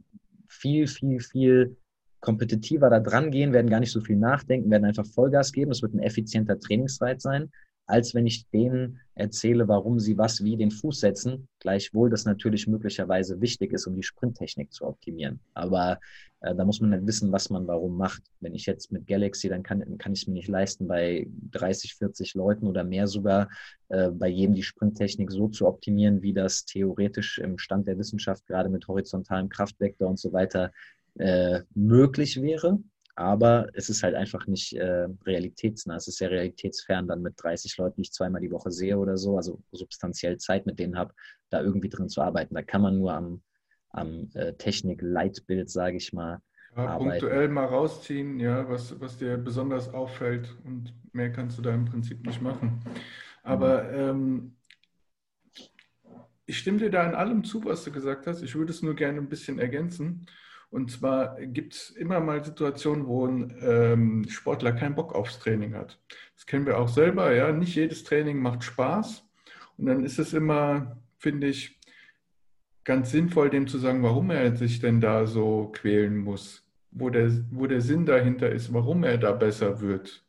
viel, viel, viel kompetitiver da dran gehen, werden gar nicht so viel nachdenken, werden einfach Vollgas geben. Es wird ein effizienter Trainingsreiz sein, als wenn ich denen erzähle, warum sie was wie den Fuß setzen. Gleichwohl das natürlich möglicherweise wichtig ist, um die Sprinttechnik zu optimieren. Aber äh, da muss man dann wissen, was man warum macht. Wenn ich jetzt mit Galaxy, dann kann, kann ich es mir nicht leisten, bei 30, 40 Leuten oder mehr sogar äh, bei jedem die Sprinttechnik so zu optimieren, wie das theoretisch im Stand der Wissenschaft gerade mit horizontalem Kraftvektor und so weiter äh, möglich wäre. Aber es ist halt einfach nicht äh, realitätsnah. Es ist sehr realitätsfern, dann mit 30 Leuten, die ich zweimal die Woche sehe oder so, also substanziell Zeit mit denen habe, da irgendwie drin zu arbeiten. Da kann man nur am, am äh, Technik-Leitbild, sage ich mal, ja, punktuell mal rausziehen, ja, was, was dir besonders auffällt und mehr kannst du da im Prinzip nicht machen. Aber mhm. ähm, ich stimme dir da in allem zu, was du gesagt hast. Ich würde es nur gerne ein bisschen ergänzen. Und zwar gibt es immer mal Situationen, wo ein ähm, Sportler keinen Bock aufs Training hat. Das kennen wir auch selber, ja. Nicht jedes Training macht Spaß. Und dann ist es immer, finde ich, ganz sinnvoll, dem zu sagen, warum er sich denn da so quälen muss, wo der, wo der Sinn dahinter ist, warum er da besser wird,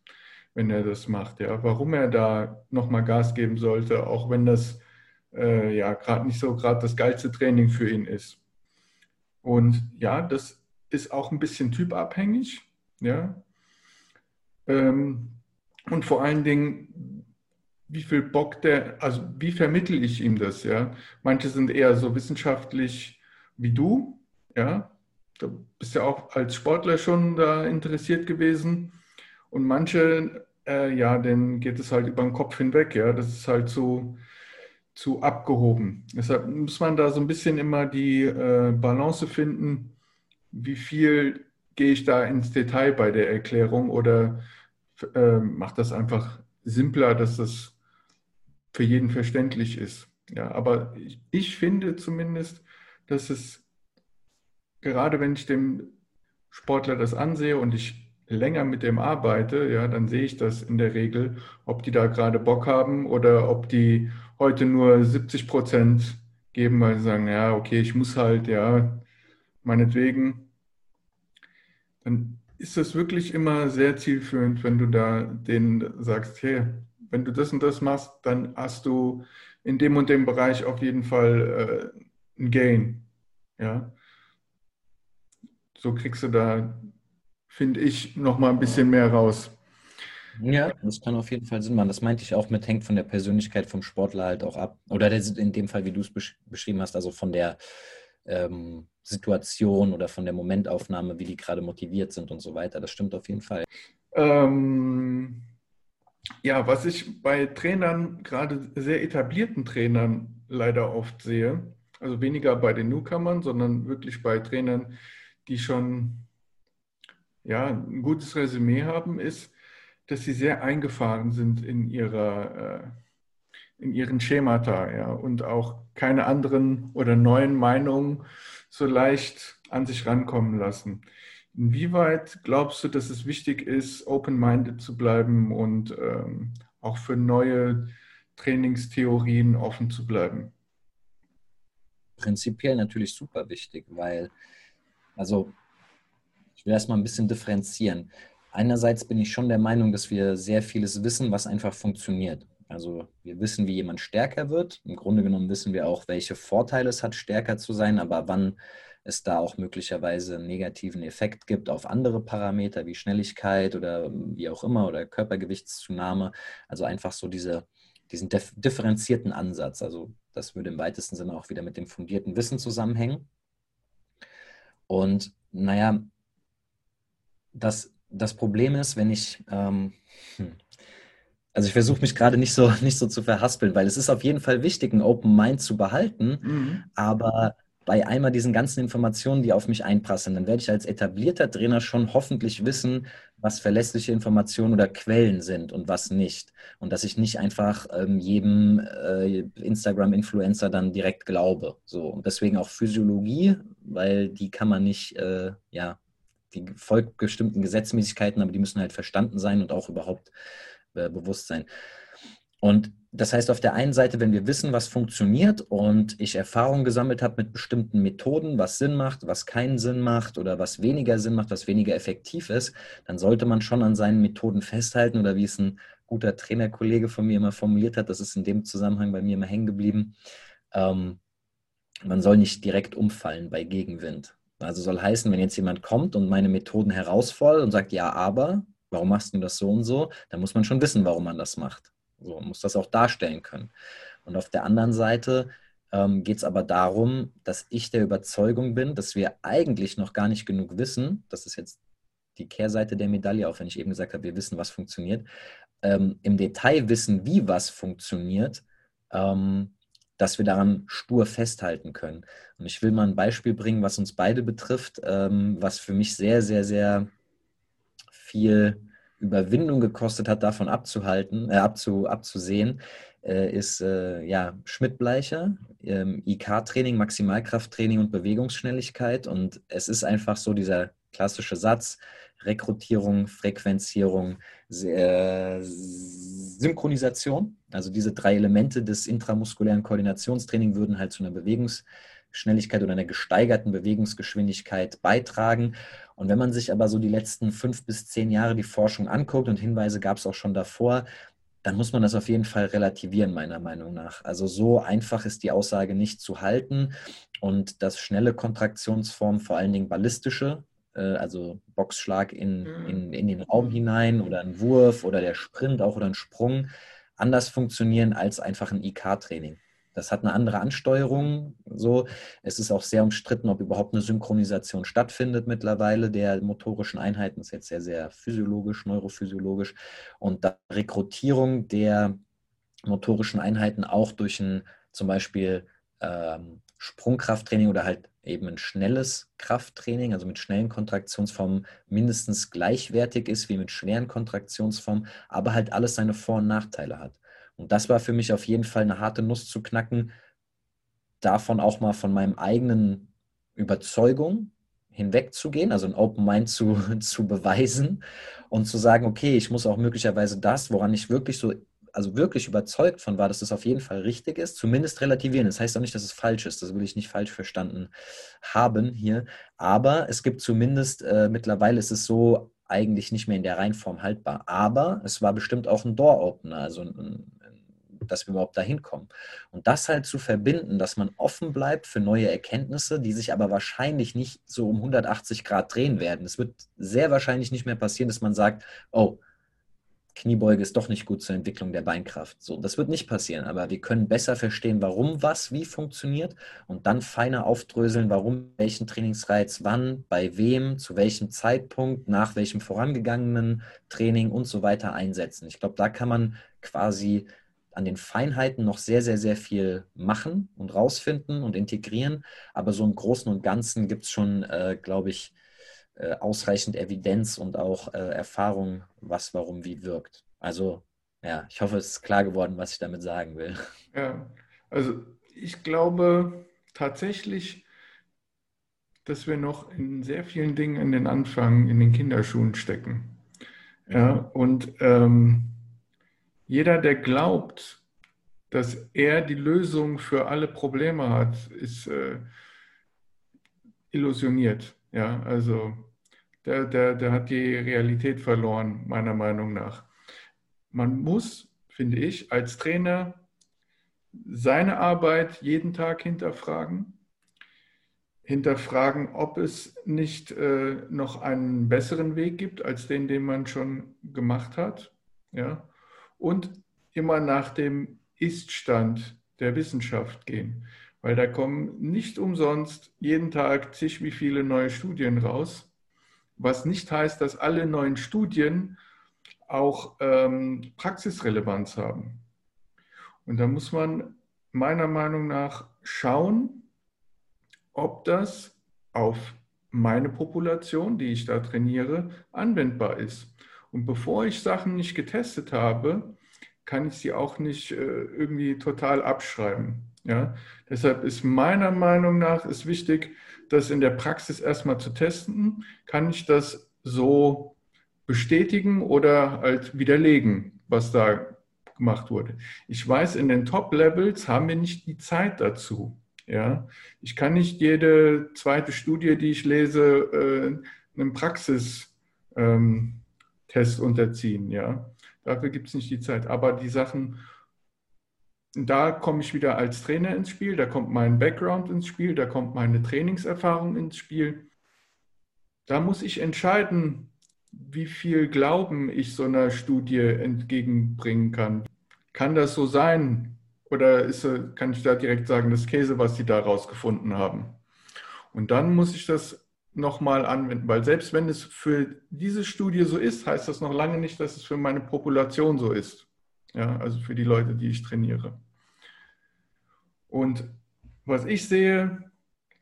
wenn er das macht, ja, warum er da nochmal Gas geben sollte, auch wenn das äh, ja gerade nicht so gerade das geilste Training für ihn ist. Und ja, das ist auch ein bisschen typabhängig. Ja. Ähm, und vor allen Dingen, wie viel Bock der, also wie vermittle ich ihm das? Ja. Manche sind eher so wissenschaftlich wie du. Ja. Du bist ja auch als Sportler schon da interessiert gewesen. Und manche, äh, ja, denen geht es halt über den Kopf hinweg. Ja. Das ist halt so zu abgehoben. Deshalb muss man da so ein bisschen immer die äh, Balance finden, wie viel gehe ich da ins Detail bei der Erklärung oder äh, macht das einfach simpler, dass das für jeden verständlich ist. Ja, aber ich, ich finde zumindest, dass es gerade wenn ich dem Sportler das ansehe und ich länger mit dem arbeite, ja, dann sehe ich das in der Regel, ob die da gerade Bock haben oder ob die heute nur 70 Prozent geben, weil sie sagen, ja, okay, ich muss halt, ja, meinetwegen. Dann ist das wirklich immer sehr zielführend, wenn du da denen sagst, hey, wenn du das und das machst, dann hast du in dem und dem Bereich auf jeden Fall äh, ein Gain. Ja. So kriegst du da finde ich, noch mal ein bisschen mehr raus. Ja, das kann auf jeden Fall Sinn machen. Das meinte ich auch mit, hängt von der Persönlichkeit vom Sportler halt auch ab. Oder in dem Fall, wie du es beschrieben hast, also von der ähm, Situation oder von der Momentaufnahme, wie die gerade motiviert sind und so weiter. Das stimmt auf jeden Fall. Ähm, ja, was ich bei Trainern, gerade sehr etablierten Trainern, leider oft sehe, also weniger bei den Newcomern, sondern wirklich bei Trainern, die schon ja, ein gutes Resümee haben, ist, dass sie sehr eingefahren sind in, ihrer, äh, in ihren Schemata ja, und auch keine anderen oder neuen Meinungen so leicht an sich rankommen lassen. Inwieweit glaubst du, dass es wichtig ist, open-minded zu bleiben und ähm, auch für neue Trainingstheorien offen zu bleiben? Prinzipiell natürlich super wichtig, weil, also ich will erstmal ein bisschen differenzieren. Einerseits bin ich schon der Meinung, dass wir sehr vieles wissen, was einfach funktioniert. Also wir wissen, wie jemand stärker wird. Im Grunde genommen wissen wir auch, welche Vorteile es hat, stärker zu sein, aber wann es da auch möglicherweise einen negativen Effekt gibt auf andere Parameter wie Schnelligkeit oder wie auch immer oder Körpergewichtszunahme. Also einfach so diese, diesen differenzierten Ansatz. Also das würde im weitesten Sinne auch wieder mit dem fundierten Wissen zusammenhängen. Und naja, das, das Problem ist, wenn ich, ähm, hm, also ich versuche mich gerade nicht so, nicht so zu verhaspeln, weil es ist auf jeden Fall wichtig, ein Open Mind zu behalten, mhm. aber bei einmal diesen ganzen Informationen, die auf mich einprasseln, dann werde ich als etablierter Trainer schon hoffentlich wissen, was verlässliche Informationen oder Quellen sind und was nicht. Und dass ich nicht einfach ähm, jedem äh, Instagram-Influencer dann direkt glaube. So. Und deswegen auch Physiologie, weil die kann man nicht, äh, ja, die folgt bestimmten Gesetzmäßigkeiten, aber die müssen halt verstanden sein und auch überhaupt äh, bewusst sein. Und das heißt, auf der einen Seite, wenn wir wissen, was funktioniert und ich Erfahrung gesammelt habe mit bestimmten Methoden, was Sinn macht, was keinen Sinn macht oder was weniger Sinn macht, was weniger effektiv ist, dann sollte man schon an seinen Methoden festhalten oder wie es ein guter Trainerkollege von mir immer formuliert hat, das ist in dem Zusammenhang bei mir immer hängen geblieben. Ähm, man soll nicht direkt umfallen bei Gegenwind. Also soll heißen, wenn jetzt jemand kommt und meine Methoden herausfordert und sagt, ja, aber, warum machst du das so und so, dann muss man schon wissen, warum man das macht. So, muss das auch darstellen können. Und auf der anderen Seite ähm, geht es aber darum, dass ich der Überzeugung bin, dass wir eigentlich noch gar nicht genug wissen. Das ist jetzt die Kehrseite der Medaille, auch wenn ich eben gesagt habe, wir wissen, was funktioniert. Ähm, Im Detail wissen, wie was funktioniert, ähm, dass wir daran stur festhalten können. Und ich will mal ein Beispiel bringen, was uns beide betrifft, ähm, was für mich sehr, sehr, sehr viel Überwindung gekostet hat, davon abzuhalten, äh, abzu, abzusehen, äh, ist äh, ja Schmidt-Bleicher, ähm, IK-Training, Maximalkrafttraining und Bewegungsschnelligkeit. Und es ist einfach so dieser klassische Satz, Rekrutierung, Frequenzierung, äh, Synchronisation. Also diese drei Elemente des intramuskulären Koordinationstraining würden halt zu einer Bewegungsschnelligkeit oder einer gesteigerten Bewegungsgeschwindigkeit beitragen. Und wenn man sich aber so die letzten fünf bis zehn Jahre die Forschung anguckt, und Hinweise gab es auch schon davor, dann muss man das auf jeden Fall relativieren, meiner Meinung nach. Also so einfach ist die Aussage nicht zu halten. Und dass schnelle Kontraktionsformen, vor allen Dingen ballistische, also Boxschlag in, mhm. in, in den Raum hinein oder ein Wurf oder der Sprint auch oder ein Sprung, anders funktionieren als einfach ein IK-Training. Das hat eine andere Ansteuerung. So, es ist auch sehr umstritten, ob überhaupt eine Synchronisation stattfindet mittlerweile der motorischen Einheiten. Das ist jetzt sehr, sehr physiologisch, neurophysiologisch. Und die Rekrutierung der motorischen Einheiten auch durch ein zum Beispiel ähm, Sprungkrafttraining oder halt eben ein schnelles Krafttraining, also mit schnellen Kontraktionsformen mindestens gleichwertig ist wie mit schweren Kontraktionsformen, aber halt alles seine Vor- und Nachteile hat. Und das war für mich auf jeden Fall eine harte Nuss zu knacken, davon auch mal von meinem eigenen Überzeugung hinwegzugehen, also ein Open Mind zu, zu beweisen und zu sagen, okay, ich muss auch möglicherweise das, woran ich wirklich so, also wirklich überzeugt von war, dass das auf jeden Fall richtig ist, zumindest relativieren. Das heißt auch nicht, dass es falsch ist, das will ich nicht falsch verstanden haben hier, aber es gibt zumindest, äh, mittlerweile ist es so, eigentlich nicht mehr in der Reihenform haltbar. Aber es war bestimmt auch ein Door-Opener, also ein, dass wir überhaupt dahin kommen. Und das halt zu verbinden, dass man offen bleibt für neue Erkenntnisse, die sich aber wahrscheinlich nicht so um 180 Grad drehen werden. Es wird sehr wahrscheinlich nicht mehr passieren, dass man sagt, oh, Kniebeuge ist doch nicht gut zur Entwicklung der Beinkraft. So, das wird nicht passieren, aber wir können besser verstehen, warum was wie funktioniert und dann feiner aufdröseln, warum welchen Trainingsreiz wann, bei wem, zu welchem Zeitpunkt, nach welchem vorangegangenen Training und so weiter einsetzen. Ich glaube, da kann man quasi an den Feinheiten noch sehr, sehr, sehr viel machen und rausfinden und integrieren. Aber so im Großen und Ganzen gibt es schon, äh, glaube ich, äh, ausreichend Evidenz und auch äh, Erfahrung, was, warum, wie wirkt. Also ja, ich hoffe, es ist klar geworden, was ich damit sagen will. Ja, also ich glaube tatsächlich, dass wir noch in sehr vielen Dingen in den Anfang in den Kinderschuhen stecken. Ja, und ähm, jeder, der glaubt, dass er die Lösung für alle Probleme hat, ist äh, illusioniert. Ja, also der, der, der hat die Realität verloren, meiner Meinung nach. Man muss, finde ich, als Trainer seine Arbeit jeden Tag hinterfragen. Hinterfragen, ob es nicht äh, noch einen besseren Weg gibt als den, den man schon gemacht hat. Ja? Und immer nach dem Iststand der Wissenschaft gehen. Weil da kommen nicht umsonst jeden Tag zig wie viele neue Studien raus. Was nicht heißt, dass alle neuen Studien auch ähm, Praxisrelevanz haben. Und da muss man meiner Meinung nach schauen, ob das auf meine Population, die ich da trainiere, anwendbar ist. Und bevor ich Sachen nicht getestet habe, kann ich sie auch nicht äh, irgendwie total abschreiben. Ja? Deshalb ist meiner Meinung nach ist wichtig, das in der Praxis erstmal zu testen. Kann ich das so bestätigen oder halt widerlegen, was da gemacht wurde. Ich weiß, in den Top-Levels haben wir nicht die Zeit dazu. Ja? Ich kann nicht jede zweite Studie, die ich lese, äh, einem Praxistest ähm, unterziehen. Ja? Dafür gibt es nicht die Zeit. Aber die Sachen, da komme ich wieder als Trainer ins Spiel, da kommt mein Background ins Spiel, da kommt meine Trainingserfahrung ins Spiel. Da muss ich entscheiden, wie viel Glauben ich so einer Studie entgegenbringen kann. Kann das so sein? Oder ist, kann ich da direkt sagen, das Käse, was Sie da rausgefunden haben? Und dann muss ich das nochmal anwenden, weil selbst wenn es für diese Studie so ist, heißt das noch lange nicht, dass es für meine Population so ist. Ja, also für die Leute, die ich trainiere. Und was ich sehe,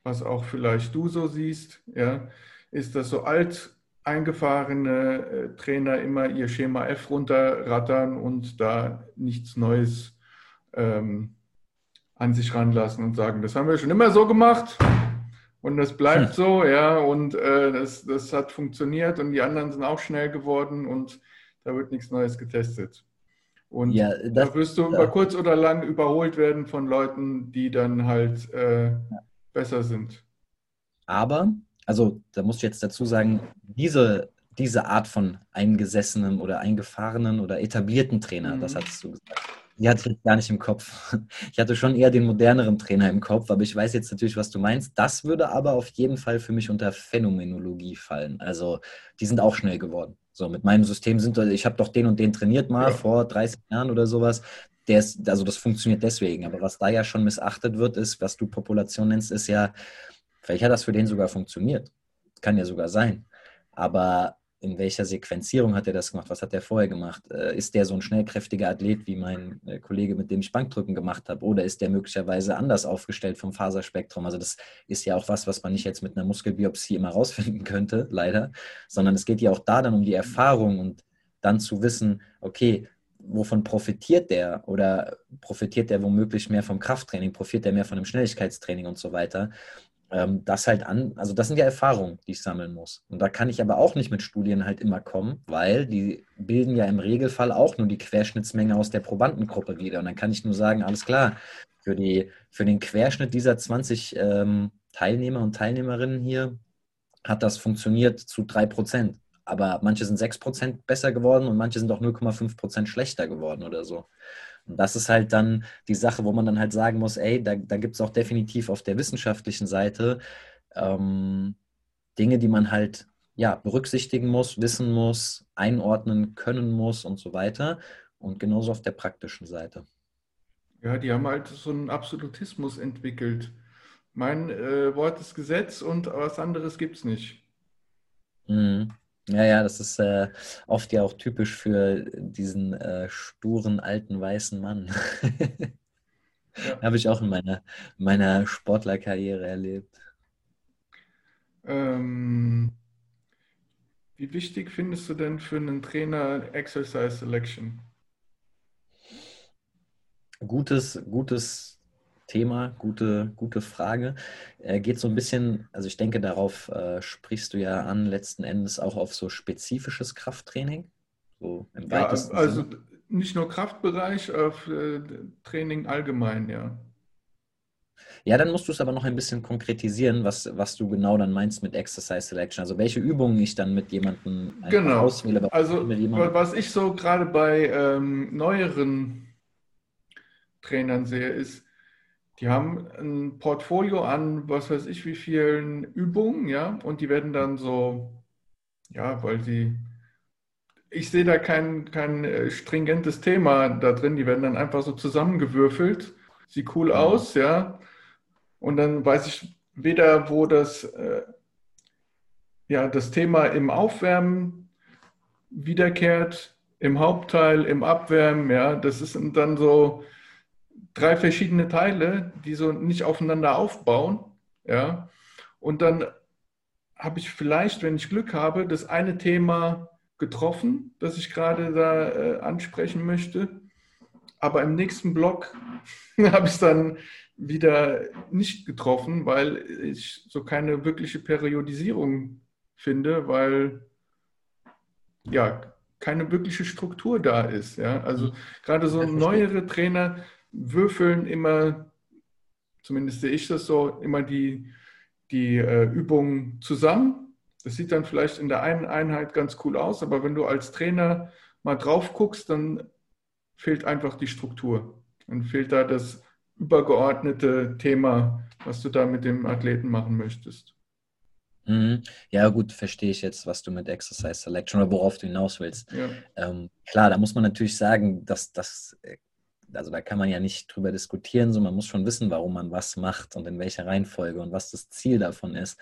was auch vielleicht du so siehst, ja, ist, dass so alt eingefahrene äh, Trainer immer ihr Schema F runterrattern und da nichts Neues ähm, an sich ranlassen und sagen, das haben wir schon immer so gemacht und das bleibt hm. so, ja, und äh, das, das hat funktioniert und die anderen sind auch schnell geworden und da wird nichts Neues getestet. Und ja, das, da wirst du über kurz oder lang überholt werden von Leuten, die dann halt äh, ja. besser sind. Aber also da musst du jetzt dazu sagen, diese, diese Art von eingesessenem oder eingefahrenen oder etablierten Trainer, mhm. das hattest du gesagt. Die hatte ich gar nicht im Kopf. Ich hatte schon eher den moderneren Trainer im Kopf, aber ich weiß jetzt natürlich, was du meinst. Das würde aber auf jeden Fall für mich unter Phänomenologie fallen. Also die sind auch schnell geworden. So, mit meinem System sind, ich habe doch den und den trainiert mal ja. vor 30 Jahren oder sowas. Der ist, also das funktioniert deswegen. Aber was da ja schon missachtet wird, ist, was du Population nennst, ist ja, Vielleicht hat das für den sogar funktioniert. Kann ja sogar sein. Aber in welcher Sequenzierung hat er das gemacht? Was hat er vorher gemacht? Äh, ist der so ein schnellkräftiger Athlet wie mein äh, Kollege, mit dem ich Bankdrücken gemacht habe? Oder ist der möglicherweise anders aufgestellt vom Faserspektrum? Also das ist ja auch was, was man nicht jetzt mit einer Muskelbiopsie immer rausfinden könnte, leider, sondern es geht ja auch da dann um die Erfahrung und dann zu wissen, okay, wovon profitiert der? Oder profitiert der womöglich mehr vom Krafttraining? Profitiert der mehr von dem Schnelligkeitstraining und so weiter? Ähm, das halt an, also das sind ja Erfahrungen, die ich sammeln muss. Und da kann ich aber auch nicht mit Studien halt immer kommen, weil die bilden ja im Regelfall auch nur die Querschnittsmenge aus der Probandengruppe wieder. Und dann kann ich nur sagen, alles klar, für, die, für den Querschnitt dieser 20 ähm, Teilnehmer und Teilnehmerinnen hier hat das funktioniert zu 3 Prozent. Aber manche sind 6 Prozent besser geworden und manche sind auch 0,5 Prozent schlechter geworden oder so. Und das ist halt dann die Sache, wo man dann halt sagen muss, ey, da, da gibt es auch definitiv auf der wissenschaftlichen Seite ähm, Dinge, die man halt ja, berücksichtigen muss, wissen muss, einordnen können muss und so weiter. Und genauso auf der praktischen Seite. Ja, die haben halt so einen Absolutismus entwickelt. Mein äh, Wort ist Gesetz und was anderes gibt es nicht. Mhm. Ja, ja, das ist äh, oft ja auch typisch für diesen äh, sturen alten weißen Mann. ja. Habe ich auch in meiner, meiner Sportlerkarriere erlebt. Ähm, wie wichtig findest du denn für einen Trainer Exercise Selection? Gutes, gutes Thema, gute, gute Frage. Äh, geht so ein bisschen, also ich denke, darauf äh, sprichst du ja an, letzten Endes auch auf so spezifisches Krafttraining. So im ja, weitesten also Sinne. nicht nur Kraftbereich, auf äh, Training allgemein, ja. Ja, dann musst du es aber noch ein bisschen konkretisieren, was, was du genau dann meinst mit Exercise Selection. Also welche Übungen ich dann mit jemandem genau. auswähle. Also was ich so gerade bei ähm, neueren Trainern sehe, ist, die haben ein Portfolio an, was weiß ich, wie vielen Übungen, ja, und die werden dann so, ja, weil sie, ich sehe da kein, kein äh, stringentes Thema da drin, die werden dann einfach so zusammengewürfelt, sieht cool aus, ja, und dann weiß ich weder, wo das, äh, ja, das Thema im Aufwärmen wiederkehrt, im Hauptteil, im Abwärmen, ja, das ist dann so drei verschiedene Teile, die so nicht aufeinander aufbauen, ja, und dann habe ich vielleicht, wenn ich Glück habe, das eine Thema getroffen, das ich gerade da äh, ansprechen möchte. Aber im nächsten Block habe ich es dann wieder nicht getroffen, weil ich so keine wirkliche Periodisierung finde, weil ja keine wirkliche Struktur da ist. Ja? Also mhm. gerade so neuere Trainer würfeln immer, zumindest sehe ich das so, immer die, die äh, Übungen zusammen. Das sieht dann vielleicht in der einen Einheit ganz cool aus, aber wenn du als Trainer mal drauf guckst, dann fehlt einfach die Struktur. Dann fehlt da das übergeordnete Thema, was du da mit dem Athleten machen möchtest. Mhm. Ja, gut, verstehe ich jetzt, was du mit Exercise Selection oder worauf du hinaus willst. Ja. Ähm, klar, da muss man natürlich sagen, dass das, äh, also da kann man ja nicht drüber diskutieren, sondern man muss schon wissen, warum man was macht und in welcher Reihenfolge und was das Ziel davon ist.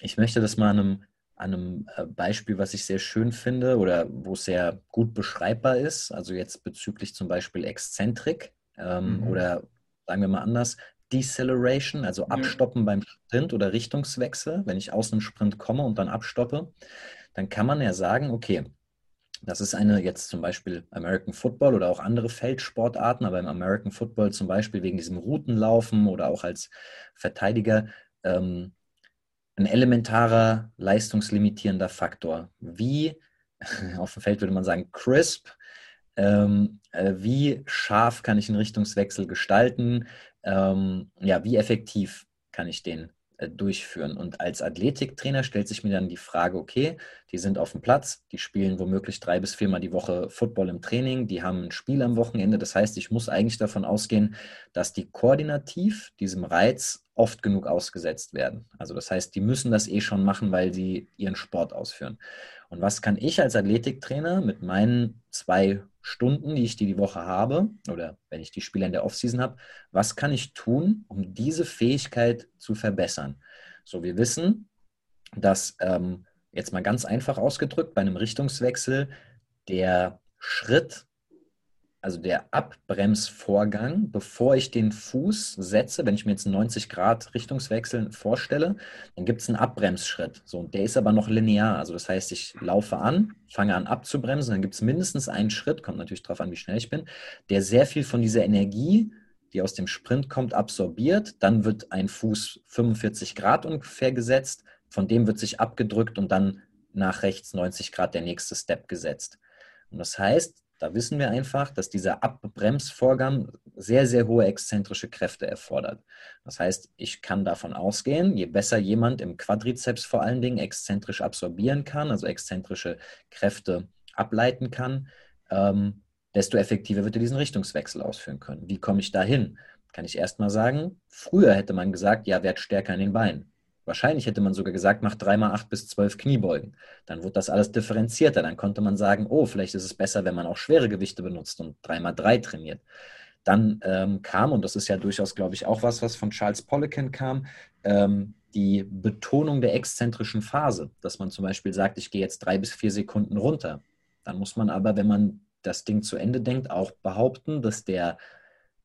Ich möchte das mal an einem, an einem äh, Beispiel, was ich sehr schön finde oder wo es sehr gut beschreibbar ist, also jetzt bezüglich zum Beispiel Exzentrik ähm, mhm. oder sagen wir mal anders, Deceleration, also Abstoppen ja. beim Sprint oder Richtungswechsel. Wenn ich aus einem Sprint komme und dann abstoppe, dann kann man ja sagen, okay, das ist eine jetzt zum Beispiel American Football oder auch andere Feldsportarten, aber im American Football zum Beispiel wegen diesem Routenlaufen oder auch als Verteidiger ähm, ein elementarer leistungslimitierender Faktor. Wie auf dem Feld würde man sagen, crisp ähm, äh, wie scharf kann ich einen Richtungswechsel gestalten, ähm, ja, wie effektiv kann ich den durchführen. Und als Athletiktrainer stellt sich mir dann die Frage, okay, die sind auf dem Platz, die spielen womöglich drei bis viermal die Woche Football im Training, die haben ein Spiel am Wochenende. Das heißt, ich muss eigentlich davon ausgehen, dass die koordinativ diesem Reiz oft genug ausgesetzt werden. Also das heißt, die müssen das eh schon machen, weil sie ihren Sport ausführen. Und was kann ich als Athletiktrainer mit meinen zwei Stunden, die ich die, Woche habe, oder wenn ich die Spieler in der Offseason habe, was kann ich tun, um diese Fähigkeit zu verbessern? So, wir wissen, dass ähm, jetzt mal ganz einfach ausgedrückt, bei einem Richtungswechsel der Schritt also der Abbremsvorgang, bevor ich den Fuß setze, wenn ich mir jetzt einen 90 Grad Richtungswechsel vorstelle, dann gibt es einen Abbremsschritt. So, der ist aber noch linear. Also das heißt, ich laufe an, fange an abzubremsen, dann gibt es mindestens einen Schritt, kommt natürlich darauf an, wie schnell ich bin, der sehr viel von dieser Energie, die aus dem Sprint kommt, absorbiert. Dann wird ein Fuß 45 Grad ungefähr gesetzt, von dem wird sich abgedrückt und dann nach rechts 90 Grad der nächste Step gesetzt. Und das heißt, da wissen wir einfach, dass dieser Abbremsvorgang sehr, sehr hohe exzentrische Kräfte erfordert. Das heißt, ich kann davon ausgehen, je besser jemand im Quadrizeps vor allen Dingen exzentrisch absorbieren kann, also exzentrische Kräfte ableiten kann, ähm, desto effektiver wird er diesen Richtungswechsel ausführen können. Wie komme ich dahin? Kann ich erstmal sagen, früher hätte man gesagt, ja, werd stärker in den Beinen. Wahrscheinlich hätte man sogar gesagt, mach dreimal acht bis zwölf Kniebeugen. Dann wird das alles differenzierter. Dann konnte man sagen, oh, vielleicht ist es besser, wenn man auch schwere Gewichte benutzt und dreimal drei trainiert. Dann ähm, kam, und das ist ja durchaus, glaube ich, auch was, was von Charles Poliquin kam, ähm, die Betonung der exzentrischen Phase, dass man zum Beispiel sagt, ich gehe jetzt drei bis vier Sekunden runter. Dann muss man aber, wenn man das Ding zu Ende denkt, auch behaupten, dass der,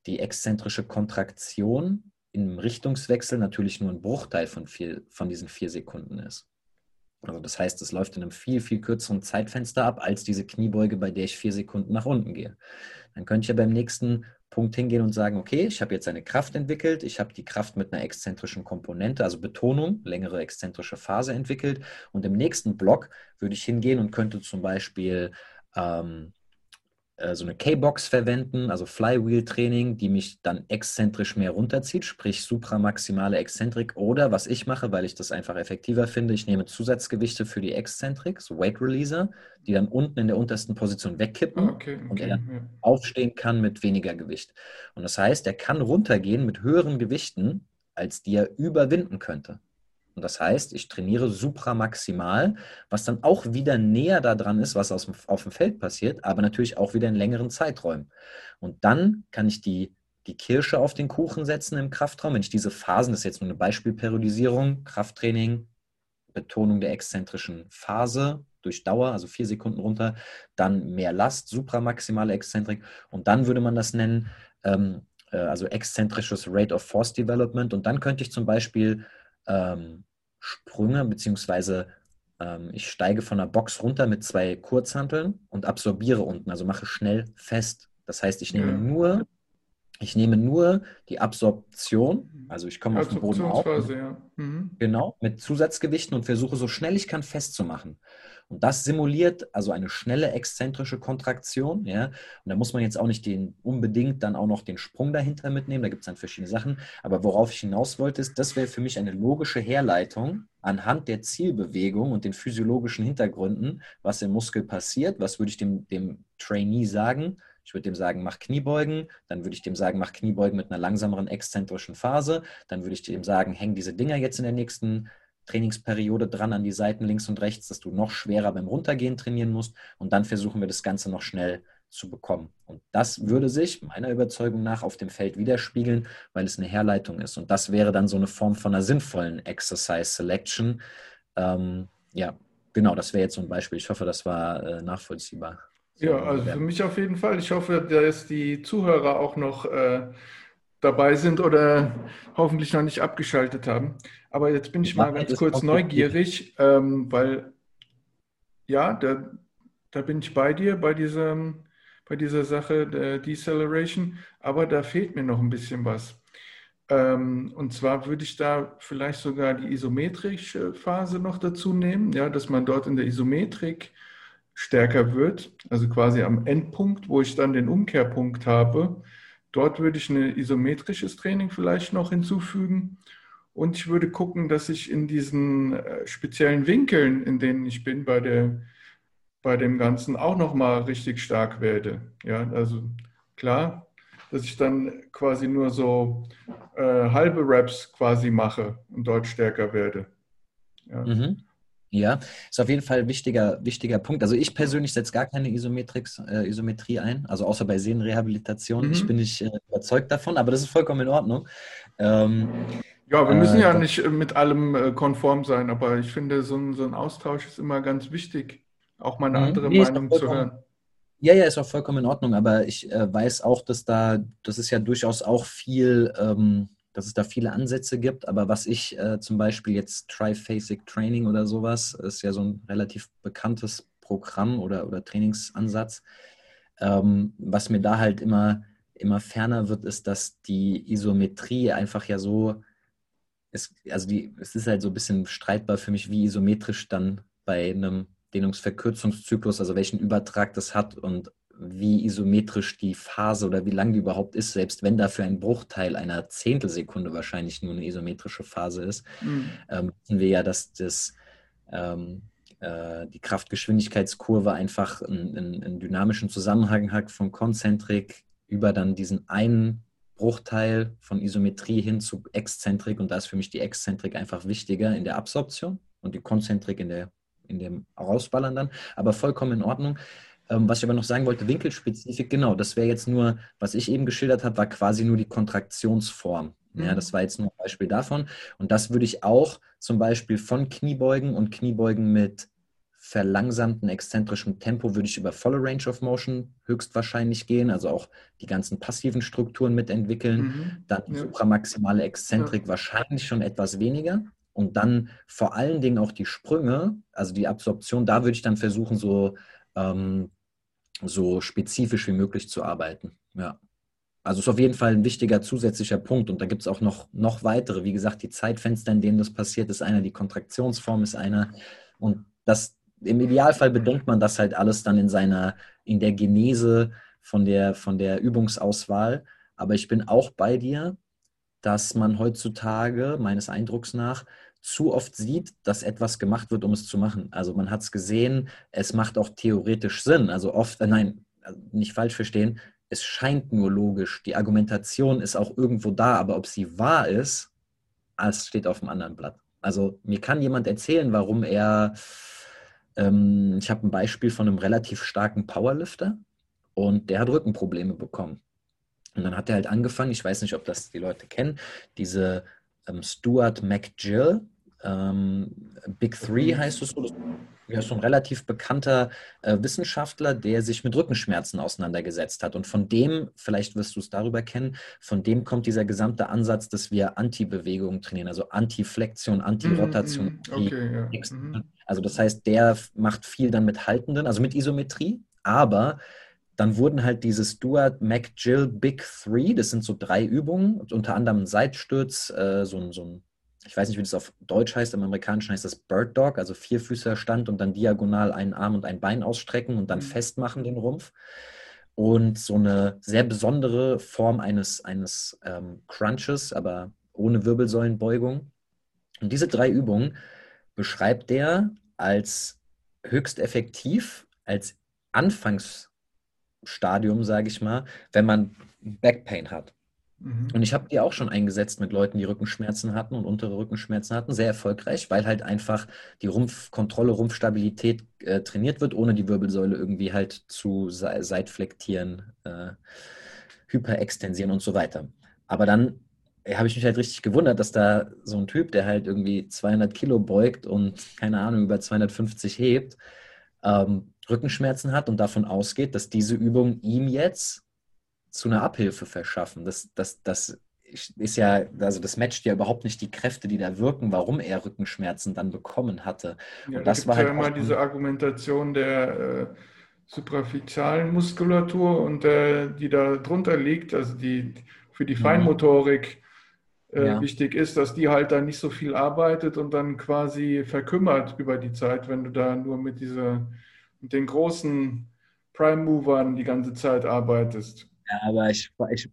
die exzentrische Kontraktion im Richtungswechsel natürlich nur ein Bruchteil von, vier, von diesen vier Sekunden ist. Also das heißt, es läuft in einem viel, viel kürzeren Zeitfenster ab, als diese Kniebeuge, bei der ich vier Sekunden nach unten gehe. Dann könnte ich ja beim nächsten Punkt hingehen und sagen, okay, ich habe jetzt eine Kraft entwickelt, ich habe die Kraft mit einer exzentrischen Komponente, also Betonung, längere exzentrische Phase entwickelt und im nächsten Block würde ich hingehen und könnte zum Beispiel ähm, äh, so eine K-Box verwenden, also Flywheel-Training, die mich dann exzentrisch mehr runterzieht, sprich supramaximale Exzentrik. Oder was ich mache, weil ich das einfach effektiver finde, ich nehme Zusatzgewichte für die Exzentrik, so Weight Releaser, die dann unten in der untersten Position wegkippen Ah, okay, okay, und er dann ja. aufstehen kann mit weniger Gewicht. Und das heißt, er kann runtergehen mit höheren Gewichten, als die er überwinden könnte. Und das heißt, ich trainiere supramaximal, was dann auch wieder näher daran ist, was auf dem Feld passiert, aber natürlich auch wieder in längeren Zeiträumen. Und dann kann ich die, die Kirsche auf den Kuchen setzen im Kraftraum, wenn ich diese Phasen, das ist jetzt nur eine Beispielperiodisierung, Krafttraining, Betonung der exzentrischen Phase durch Dauer, also vier Sekunden runter, dann mehr Last, supramaximale Exzentrik. Und dann würde man das nennen, ähm, äh, also exzentrisches Rate of Force Development. Und dann könnte ich zum Beispiel ähm, Sprünge, beziehungsweise ähm, ich steige von der Box runter mit zwei Kurzhanteln und absorbiere unten, also mache schnell fest. Das heißt, ich nehme Ja. nur, ich nehme nur die Absorption, also ich komme auf den Boden auf, Absorptionsphase, ja. Mhm. genau, mit Zusatzgewichten und versuche so schnell ich kann festzumachen. Und das simuliert also eine schnelle exzentrische Kontraktion, ja. Und da muss man jetzt auch nicht den unbedingt dann auch noch den Sprung dahinter mitnehmen. Da gibt es dann verschiedene Sachen. Aber worauf ich hinaus wollte, ist, das wäre für mich eine logische Herleitung anhand der Zielbewegung und den physiologischen Hintergründen, was im Muskel passiert. Was würde ich dem, dem Trainee sagen? Ich würde dem sagen, mach Kniebeugen. Dann würde ich dem sagen, mach Kniebeugen mit einer langsameren exzentrischen Phase. Dann würde ich dem sagen, häng diese Dinger jetzt in der nächsten Trainingsperiode dran an die Seiten links und rechts, dass du noch schwerer beim Runtergehen trainieren musst. Und dann versuchen wir das Ganze noch schnell zu bekommen. Und das würde sich meiner Überzeugung nach auf dem Feld widerspiegeln, weil es eine Herleitung ist. Und das wäre dann so eine Form von einer sinnvollen Exercise Selection. Ähm, ja, genau, das wäre jetzt so ein Beispiel. Ich hoffe, das war äh, nachvollziehbar. Ja, also für mich auf jeden Fall. Ich hoffe, dass die Zuhörer auch noch äh, dabei sind oder hoffentlich noch nicht abgeschaltet haben. Aber jetzt bin ich mal ganz kurz neugierig, ähm, weil ja, da, da bin ich bei dir, bei diesem, bei dieser Sache der Deceleration, aber da fehlt mir noch ein bisschen was. Ähm, und zwar würde ich da vielleicht sogar die isometrische Phase noch dazu nehmen, ja, dass man dort in der Isometrik stärker wird, also quasi am Endpunkt, wo ich dann den Umkehrpunkt habe. Dort würde ich ein isometrisches Training vielleicht noch hinzufügen. Und ich würde gucken, dass ich in diesen äh, speziellen Winkeln, in denen ich bin, bei der, bei dem Ganzen auch nochmal richtig stark werde. Ja, also klar, dass ich dann quasi nur so äh, halbe Reps quasi mache und dort stärker werde. Ja. Mhm. Ja, ist auf jeden Fall ein wichtiger, wichtiger Punkt. Also ich persönlich setze gar keine Isometrix, äh, Isometrie ein, also außer bei Sehnenrehabilitation. Mhm. Ich bin nicht äh, überzeugt davon, aber das ist vollkommen in Ordnung. Ähm, Ja, wir müssen Äh, ja das- nicht äh, mit allem äh, konform sein, aber ich finde, so ein, so ein Austausch ist immer ganz wichtig, auch mal eine Mhm. andere Nee, ist Meinung zu hören. Ja, ja, ist auch vollkommen in Ordnung, aber ich äh, weiß auch, dass da, dass es ja durchaus auch viel, ähm, dass es da viele Ansätze gibt, aber was ich äh, zum Beispiel jetzt Triphasic Training oder sowas, ist ja so ein relativ bekanntes Programm oder, oder Trainingsansatz. Ähm, was mir da halt immer, immer ferner wird, ist, dass die Isometrie einfach ja so, ist, also die, es ist halt so ein bisschen streitbar für mich, wie isometrisch dann bei einem Dehnungsverkürzungszyklus, also welchen Übertrag das hat und wie isometrisch die Phase oder wie lang die überhaupt ist, selbst wenn dafür ein Bruchteil einer Zehntelsekunde wahrscheinlich nur eine isometrische Phase ist, Mhm. ähm, wissen wir ja, dass das, ähm, äh, die Kraftgeschwindigkeitskurve einfach einen, einen, dynamischen Zusammenhang hat von Konzentrik über dann diesen einen Bruchteil von Isometrie hin zu Exzentrik und da ist für mich die Exzentrik einfach wichtiger in der Absorption und die Konzentrik in, der, in dem Rausballern dann, aber vollkommen in Ordnung. Ähm, was ich aber noch sagen wollte, Winkelspezifik, genau, das wäre jetzt nur, was ich eben geschildert habe, war quasi nur die Kontraktionsform. Ja, Mhm. das war jetzt nur ein Beispiel davon. Und das würde ich auch zum Beispiel von Kniebeugen und Kniebeugen mit verlangsamtem exzentrischem Tempo würde ich über volle Range of Motion höchstwahrscheinlich gehen, also auch die ganzen passiven Strukturen mitentwickeln. Mhm. Dann Ja. supramaximale Exzentrik wahrscheinlich schon etwas weniger. Und dann vor allen Dingen auch die Sprünge, also die Absorption, da würde ich dann versuchen, so, ähm, so spezifisch wie möglich zu arbeiten. Ja. Also ist auf jeden Fall ein wichtiger zusätzlicher Punkt. Und da gibt es auch noch, noch weitere. Wie gesagt, die Zeitfenster, in denen das passiert, ist einer, die Kontraktionsform ist einer. Und das im Idealfall bedenkt man das halt alles dann in seiner, in der Genese von der, von der Übungsauswahl. Aber ich bin auch bei dir, dass man heutzutage, meines Eindrucks nach, zu oft sieht, dass etwas gemacht wird, um es zu machen. Also man hat es gesehen, es macht auch theoretisch Sinn. Also oft, äh, nein, nicht falsch verstehen, es scheint nur logisch. Die Argumentation ist auch irgendwo da, aber ob sie wahr ist, es steht auf dem anderen Blatt. Also mir kann jemand erzählen, warum er, ähm, ich habe ein Beispiel von einem relativ starken Powerlifter und der hat Rückenprobleme bekommen. Und dann hat er halt angefangen, ich weiß nicht, ob das die Leute kennen, diese ähm, Stuart McGill, ähm, Big Three heißt es so, das ja, so ein relativ bekannter äh, Wissenschaftler, der sich mit Rückenschmerzen auseinandergesetzt hat. Und von dem, vielleicht wirst du es darüber kennen, von dem kommt dieser gesamte Ansatz, dass wir Anti-Bewegungen trainieren, also Anti-Flexion, Anti-Rotation. Mm, okay, ja. Mhm. Also das heißt, der macht viel dann mit Haltenden, also mit Isometrie, aber dann wurden halt diese Stuart McGill Big Three, das sind so drei Übungen, unter anderem ein Seitstürz, äh, so, ein, so ein ich weiß nicht, wie das auf Deutsch heißt, im Amerikanischen heißt das Bird Dog, also Vierfüßerstand und dann diagonal einen Arm und ein Bein ausstrecken und dann mhm. festmachen den Rumpf. Und so eine sehr besondere Form eines, eines ähm, Crunches, aber ohne Wirbelsäulenbeugung. Und diese drei Übungen beschreibt der als höchst effektiv, als Anfangsstadium, sage ich mal, wenn man Backpain hat. Mhm. Und ich habe die auch schon eingesetzt mit Leuten, die Rückenschmerzen hatten und untere Rückenschmerzen hatten, sehr erfolgreich, weil halt einfach die Rumpfkontrolle, Rumpfstabilität äh, trainiert wird, ohne die Wirbelsäule irgendwie halt zu se seitflektieren, äh, hyperextensieren und so weiter. Aber dann äh, habe ich mich halt richtig gewundert, dass da so ein Typ, der halt irgendwie 200 Kilo beugt und keine Ahnung über 250 hebt, ähm, Rückenschmerzen hat und davon ausgeht, dass diese Übung ihm jetzt zu einer Abhilfe verschaffen. Das, das, das ist ja, also das matcht ja überhaupt nicht die Kräfte, die da wirken, warum er Rückenschmerzen dann bekommen hatte. Ja, Und das da war halt ja immer diese Argumentation der äh, supraficialen Muskulatur und äh, die da drunter liegt, also die für die Feinmotorik äh, ja. wichtig ist, dass die halt dann nicht so viel arbeitet und dann quasi verkümmert über die Zeit, wenn du da nur mit dieser mit den großen Prime Movern die ganze Zeit arbeitest. Ja, aber ich, ich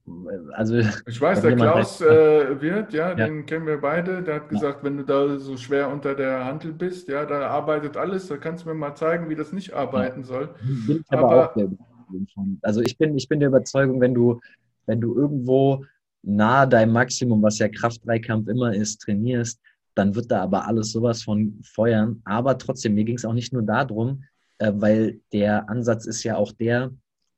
also. Ich weiß, der Klaus äh, wird, ja, ja, den kennen wir beide. Der hat gesagt, ja. wenn du da so schwer unter der Handel bist, ja, da arbeitet alles. Da kannst du mir mal zeigen, wie das nicht arbeiten ja. soll. Bin ich aber, aber auch der Also ich bin, ich bin der Überzeugung, wenn du, wenn du irgendwo nahe deinem Maximum, was ja Kraft-Dreikampf immer ist, trainierst, dann wird da aber alles sowas von feuern. Aber trotzdem, mir ging es auch nicht nur darum, äh, weil der Ansatz ist ja auch der,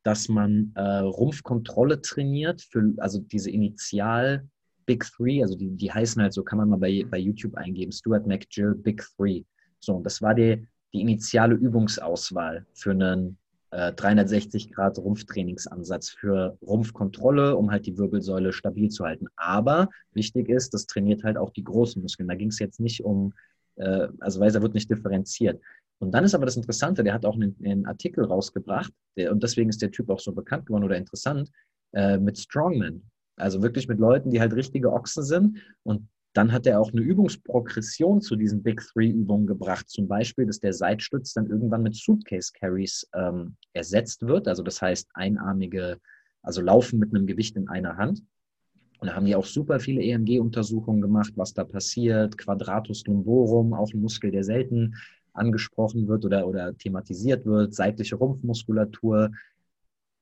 dass man äh, Rumpfkontrolle trainiert, für, also diese Initial Big Three, also die, die heißen halt so, kann man mal bei, bei YouTube eingeben, Stuart McGill Big Three. So, und das war die, die initiale Übungsauswahl für einen äh, 360 Grad Rumpftrainingsansatz für Rumpfkontrolle, um halt die Wirbelsäule stabil zu halten. Aber wichtig ist, das trainiert halt auch die großen Muskeln. Da ging es jetzt nicht um, äh, also Weiser wird nicht differenziert. Und dann ist aber das Interessante, der hat auch einen, einen Artikel rausgebracht, der, und deswegen ist der Typ auch so bekannt geworden oder interessant, äh, mit Strongmen. Also wirklich mit Leuten, die halt richtige Ochsen sind. Und dann hat er auch eine Übungsprogression zu diesen Big Three-Übungen gebracht. Zum Beispiel, dass der Seitstütz dann irgendwann mit Suitcase Carries ähm, ersetzt wird. Also das heißt einarmige, also Laufen mit einem Gewicht in einer Hand. Und da haben die auch super viele EMG-Untersuchungen gemacht, was da passiert. Quadratus lumborum, auch ein Muskel, der selten angesprochen wird oder, oder thematisiert wird, seitliche Rumpfmuskulatur,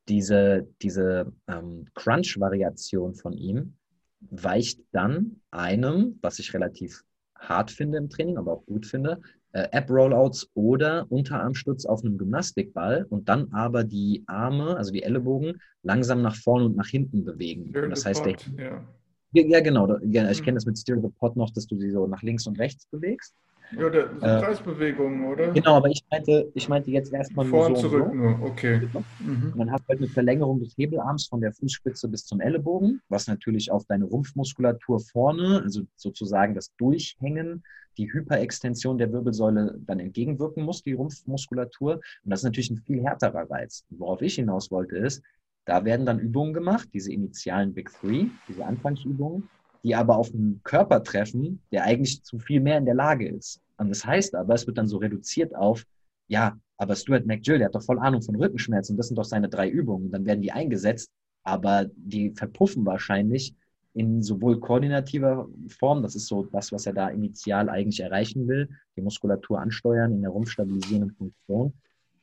diese, diese ähm, Crunch-Variation von ihm weicht dann einem, was ich relativ hart finde im Training, aber auch gut finde, äh, App-Rollouts oder Unterarmstütz auf einem Gymnastikball und dann aber die Arme, also die Ellenbogen, langsam nach vorne und nach hinten bewegen. das heißt, der, ja. ja. genau. Ich hm. kenne das mit Steer the Pot noch, dass du sie so nach links und rechts bewegst. Ja, der, so äh, Kreisbewegungen, oder? Genau, aber ich meinte, ich meinte jetzt erstmal nur Vor so zurück so. nur, okay. Mhm. Und dann hast du halt eine Verlängerung des Hebelarms von der Fußspitze bis zum Ellenbogen, was natürlich auf deine Rumpfmuskulatur vorne, also sozusagen das Durchhängen, die Hyperextension der Wirbelsäule dann entgegenwirken muss, die Rumpfmuskulatur. Und das ist natürlich ein viel härterer Reiz. Worauf ich hinaus wollte, ist, da werden dann Übungen gemacht, diese initialen Big Three, diese Anfangsübungen, die aber auf einen Körper treffen, der eigentlich zu viel mehr in der Lage ist. Und das heißt aber, es wird dann so reduziert auf, ja, Aber Stuart McGill, der hat doch voll Ahnung von Rückenschmerzen. Das sind doch seine drei Übungen. Dann werden die eingesetzt, aber die verpuffen wahrscheinlich in sowohl koordinativer Form, das ist so das, was er da initial eigentlich erreichen will, die Muskulatur ansteuern in der rumpfstabilisierenden Funktion,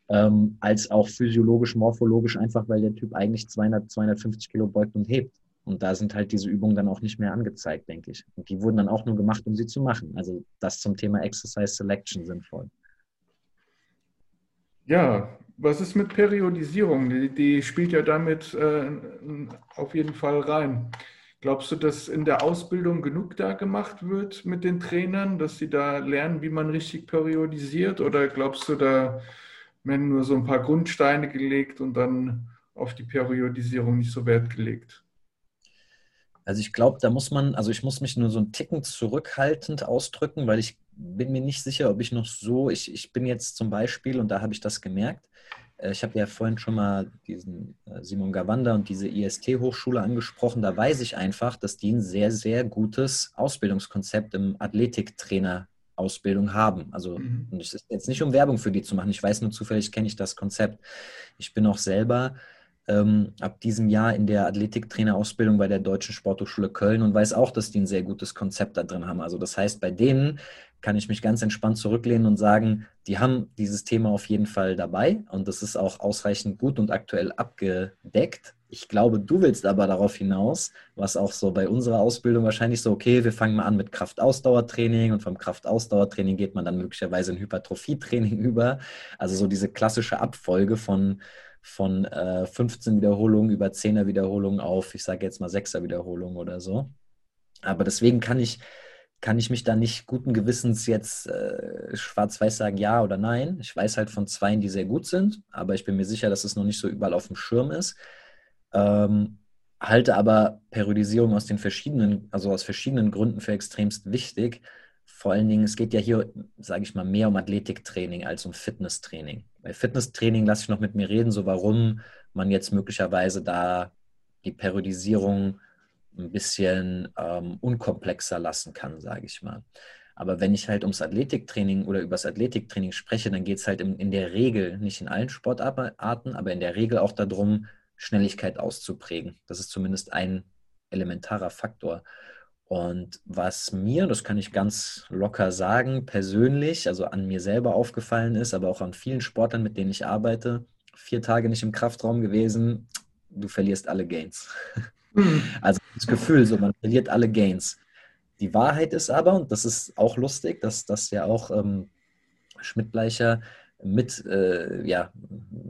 ähm, als auch physiologisch, morphologisch, einfach weil der Typ eigentlich 200, 250 Kilo beugt und hebt. Und da sind halt diese Übungen dann auch nicht mehr angezeigt, denke ich. Und die wurden dann auch nur gemacht, um sie zu machen. Also das zum Thema Exercise Selection sinnvoll. Ja, was ist mit Periodisierung? Die, die spielt ja damit äh, auf jeden Fall rein. Glaubst du, dass in der Ausbildung genug da gemacht wird mit den Trainern, dass sie da lernen, wie man richtig periodisiert? Oder glaubst du, da werden nur so ein paar Grundsteine gelegt und dann auf die Periodisierung nicht so Wert gelegt? Also ich glaube, da muss man, also ich muss mich nur so einen Ticken zurückhaltend ausdrücken, weil ich bin mir nicht sicher, ob ich noch so, ich, ich bin jetzt zum Beispiel, und da habe ich das gemerkt, äh, ich habe ja vorhin schon mal diesen äh, Simon Gawanda und diese IST-Hochschule angesprochen. Da weiß ich einfach, dass die ein sehr, sehr gutes Ausbildungskonzept im Athletiktrainer Ausbildung haben. Also mhm. es ist jetzt nicht um Werbung für die zu machen. Ich weiß nur zufällig, kenne ich das Konzept. Ich bin auch selber ähm, ab diesem Jahr in der Athletiktrainerausbildung bei der Deutschen Sporthochschule Köln und weiß auch, dass die ein sehr gutes Konzept da drin haben. Also das heißt, bei denen kann ich mich ganz entspannt zurücklehnen und sagen, die haben dieses Thema auf jeden Fall dabei und das ist auch ausreichend gut und aktuell abgedeckt. Ich glaube, du willst aber darauf hinaus, was auch so bei unserer Ausbildung wahrscheinlich so, okay, wir fangen mal an mit Kraftausdauertraining und vom Kraftausdauertraining geht man dann möglicherweise in Hypertrophietraining über. Also so diese klassische Abfolge von von äh, 15 Wiederholungen über 10er Wiederholungen auf, ich sage jetzt mal 6er Wiederholungen oder so. Aber deswegen kann ich, kann ich mich da nicht guten Gewissens jetzt äh, schwarz-weiß sagen, ja oder nein. Ich weiß halt von zweien, die sehr gut sind, aber ich bin mir sicher, dass es noch nicht so überall auf dem Schirm ist. Ähm, halte aber Periodisierung aus den verschiedenen, also aus verschiedenen Gründen für extremst wichtig. Vor allen Dingen, es geht ja hier, sage ich mal, mehr um Athletiktraining als um Fitnesstraining. Bei Fitnesstraining lasse ich noch mit mir reden, so warum man jetzt möglicherweise da die Periodisierung ein bisschen ähm, unkomplexer lassen kann, sage ich mal. Aber wenn ich halt ums Athletiktraining oder übers Athletiktraining spreche, dann geht es halt in, in, der Regel, nicht in allen Sportarten, aber in der Regel auch darum, Schnelligkeit auszuprägen. Das ist zumindest ein elementarer Faktor. Und was mir, das kann ich ganz locker sagen, persönlich, also an mir selber aufgefallen ist, aber auch an vielen Sportlern, mit denen ich arbeite, vier Tage nicht im Kraftraum gewesen, du verlierst alle Gains. Mhm. Also das Gefühl, so man verliert alle Gains. Die Wahrheit ist aber, und das ist auch lustig, dass das ja auch ähm, Schmidt-Bleicher mit, äh, ja,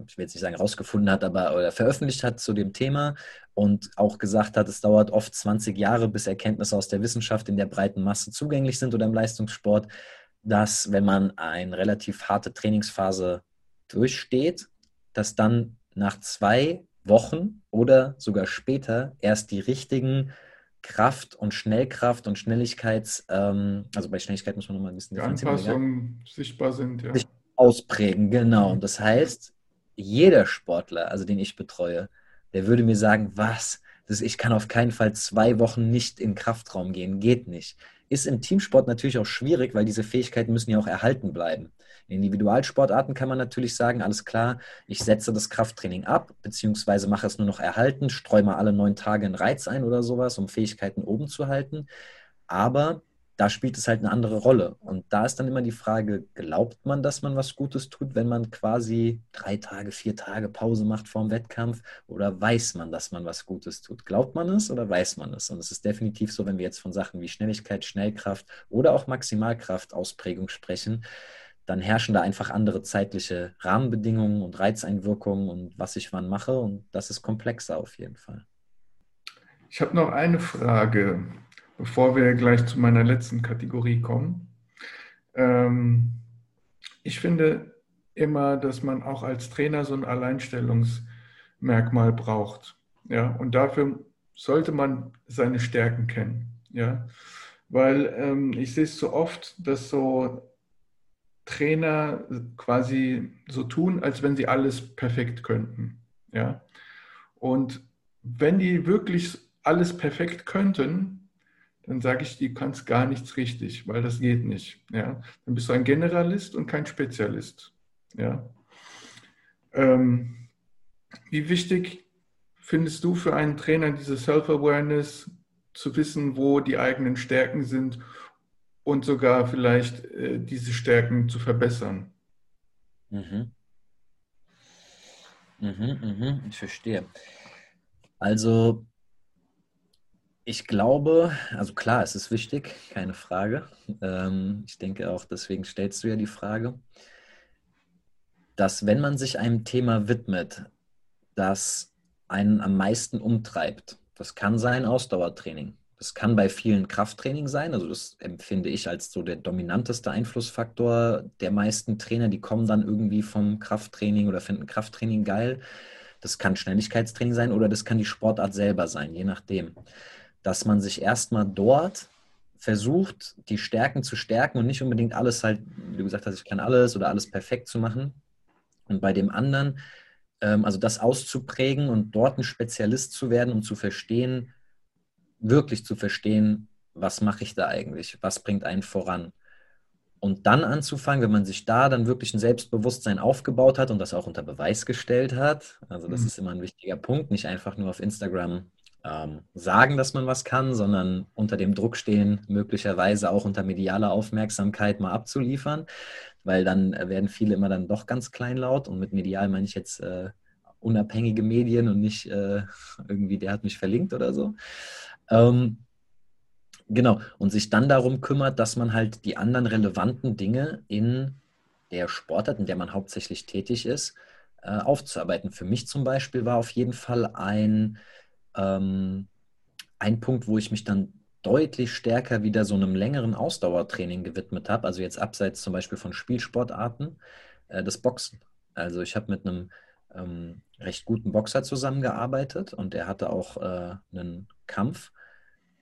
ich will jetzt nicht sagen rausgefunden hat, aber oder veröffentlicht hat zu dem Thema und auch gesagt hat, es dauert oft 20 Jahre, bis Erkenntnisse aus der Wissenschaft in der breiten Masse zugänglich sind oder im Leistungssport, dass wenn man eine relativ harte Trainingsphase durchsteht, dass dann nach zwei Wochen oder sogar später erst die richtigen Kraft und Schnellkraft und Schnelligkeits, ähm, also bei Schnelligkeit muss man nochmal ein bisschen die Anpassungen sichtbar sind, ja. Ausprägen, genau. Und das heißt, jeder Sportler, also den ich betreue, der würde mir sagen, was? Das, ich kann auf keinen Fall zwei Wochen nicht in Kraftraum gehen, geht nicht. Ist im Teamsport natürlich auch schwierig, weil diese Fähigkeiten müssen ja auch erhalten bleiben. In Individualsportarten kann man natürlich sagen, alles klar, ich setze das Krafttraining ab, beziehungsweise mache es nur noch erhalten, streue mal alle neun Tage einen Reiz ein oder sowas, um Fähigkeiten oben zu halten. Aber da spielt es halt eine andere Rolle. Und da ist dann immer die Frage, glaubt man, dass man was Gutes tut, wenn man quasi drei Tage, vier Tage Pause macht vorm Wettkampf? Oder weiß man, dass man was Gutes tut? Glaubt man es oder weiß man es? Und es ist definitiv so, wenn wir jetzt von Sachen wie Schnelligkeit, Schnellkraft oder auch Maximalkraftausprägung sprechen, dann herrschen da einfach andere zeitliche Rahmenbedingungen und Reizeinwirkungen und was ich wann mache. Und das ist komplexer auf jeden Fall. Ich habe noch eine Frage bevor wir gleich zu meiner letzten Kategorie kommen. Ähm, ich finde immer, dass man auch als Trainer so ein Alleinstellungsmerkmal braucht. Ja, und dafür sollte man seine Stärken kennen. Ja, weil ähm, ich sehe es so oft, dass so Trainer quasi so tun, als wenn sie alles perfekt könnten. Ja, und wenn die wirklich alles perfekt könnten, dann sage ich, du kannst gar nichts richtig, weil das geht nicht. Ja? Dann bist du ein Generalist und kein Spezialist. Ja? Ähm, wie wichtig findest du für einen Trainer diese Self-Awareness, zu wissen, wo die eigenen Stärken sind und sogar vielleicht äh, diese Stärken zu verbessern? Mhm. Mhm, mhm, ich verstehe. Also, ich glaube, also klar, es ist wichtig, keine Frage. Ähm, ich denke auch, deswegen stellst du ja die Frage, dass wenn man sich einem Thema widmet, das einen am meisten umtreibt, das kann sein Ausdauertraining. Das kann bei vielen Krafttraining sein. Also das empfinde ich als so der dominanteste Einflussfaktor der meisten Trainer. Die kommen dann irgendwie vom Krafttraining oder finden Krafttraining geil. Das kann Schnelligkeitstraining sein oder das kann die Sportart selber sein, je nachdem. Dass man sich erstmal dort versucht, die Stärken zu stärken und nicht unbedingt alles halt, wie du gesagt hast, ich kann alles oder alles perfekt zu machen. Und bei dem anderen, ähm, also das auszuprägen und dort ein Spezialist zu werden und zu verstehen, wirklich zu verstehen, was mache ich da eigentlich, was bringt einen voran. Und dann anzufangen, wenn man sich da dann wirklich ein Selbstbewusstsein aufgebaut hat und das auch unter Beweis gestellt hat, also das mhm. ist immer ein wichtiger Punkt, nicht einfach nur auf Instagram ähm, sagen, dass man was kann, sondern unter dem Druck stehen, möglicherweise auch unter medialer Aufmerksamkeit mal abzuliefern, weil dann werden viele immer dann doch ganz kleinlaut und mit medial meine ich jetzt äh, unabhängige Medien und nicht äh, irgendwie, der hat mich verlinkt oder so. Ähm, genau, und sich dann darum kümmert, dass man halt die anderen relevanten Dinge in der Sportart, in der man hauptsächlich tätig ist, äh, aufzuarbeiten. Für mich zum Beispiel war auf jeden Fall ein, ähm, ein Punkt, wo ich mich dann deutlich stärker wieder so einem längeren Ausdauertraining gewidmet habe, also jetzt abseits zum Beispiel von Spielsportarten, äh, das Boxen. Also ich habe mit einem ähm, recht guten Boxer zusammengearbeitet und er hatte auch äh, einen Kampf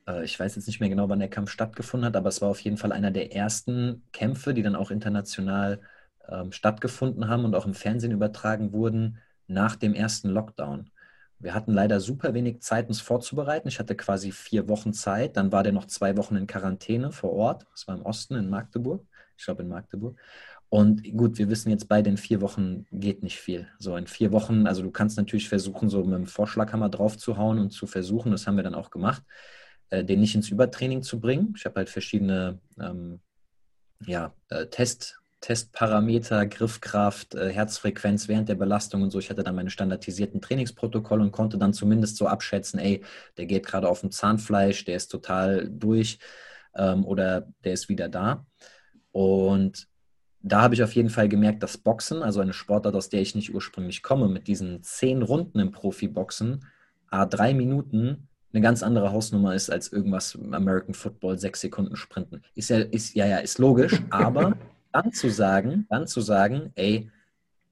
äh, ich weiß jetzt nicht mehr genau, wann der Kampf stattgefunden hat, aber es war auf jeden Fall einer der ersten Kämpfe, die dann auch international ähm, stattgefunden haben und auch im Fernsehen übertragen wurden nach dem ersten Lockdown. Wir hatten leider super wenig Zeit, uns vorzubereiten. Ich hatte quasi vier Wochen Zeit. Dann war der noch zwei Wochen in Quarantäne vor Ort. Das war im Osten in Magdeburg. Ich glaube in Magdeburg. Und gut, wir wissen jetzt beide, in vier Wochen geht nicht viel. So in vier Wochen, also du kannst natürlich versuchen, so mit dem Vorschlaghammer drauf zu hauen und zu versuchen. Das haben wir dann auch gemacht äh, den nicht ins Übertraining zu bringen. Ich habe halt verschiedene ähm, ja, äh, Test, Testparameter, Griffkraft, äh, Herzfrequenz während der Belastung und so. Ich hatte dann meine standardisierten Trainingsprotokolle und konnte dann zumindest so abschätzen, ey, der geht gerade auf dem Zahnfleisch, der ist total durch ähm, oder der ist wieder da. Und da habe ich auf jeden Fall gemerkt, dass Boxen, also eine Sportart, aus der ich nicht ursprünglich komme, mit diesen zehn Runden im Profiboxen, a drei Minuten eine ganz andere Hausnummer ist als irgendwas American Football, sechs Sekunden Sprinten. Ist ja, ist, ja, ja, ist logisch, aber dann zu sagen, dann zu sagen, ey,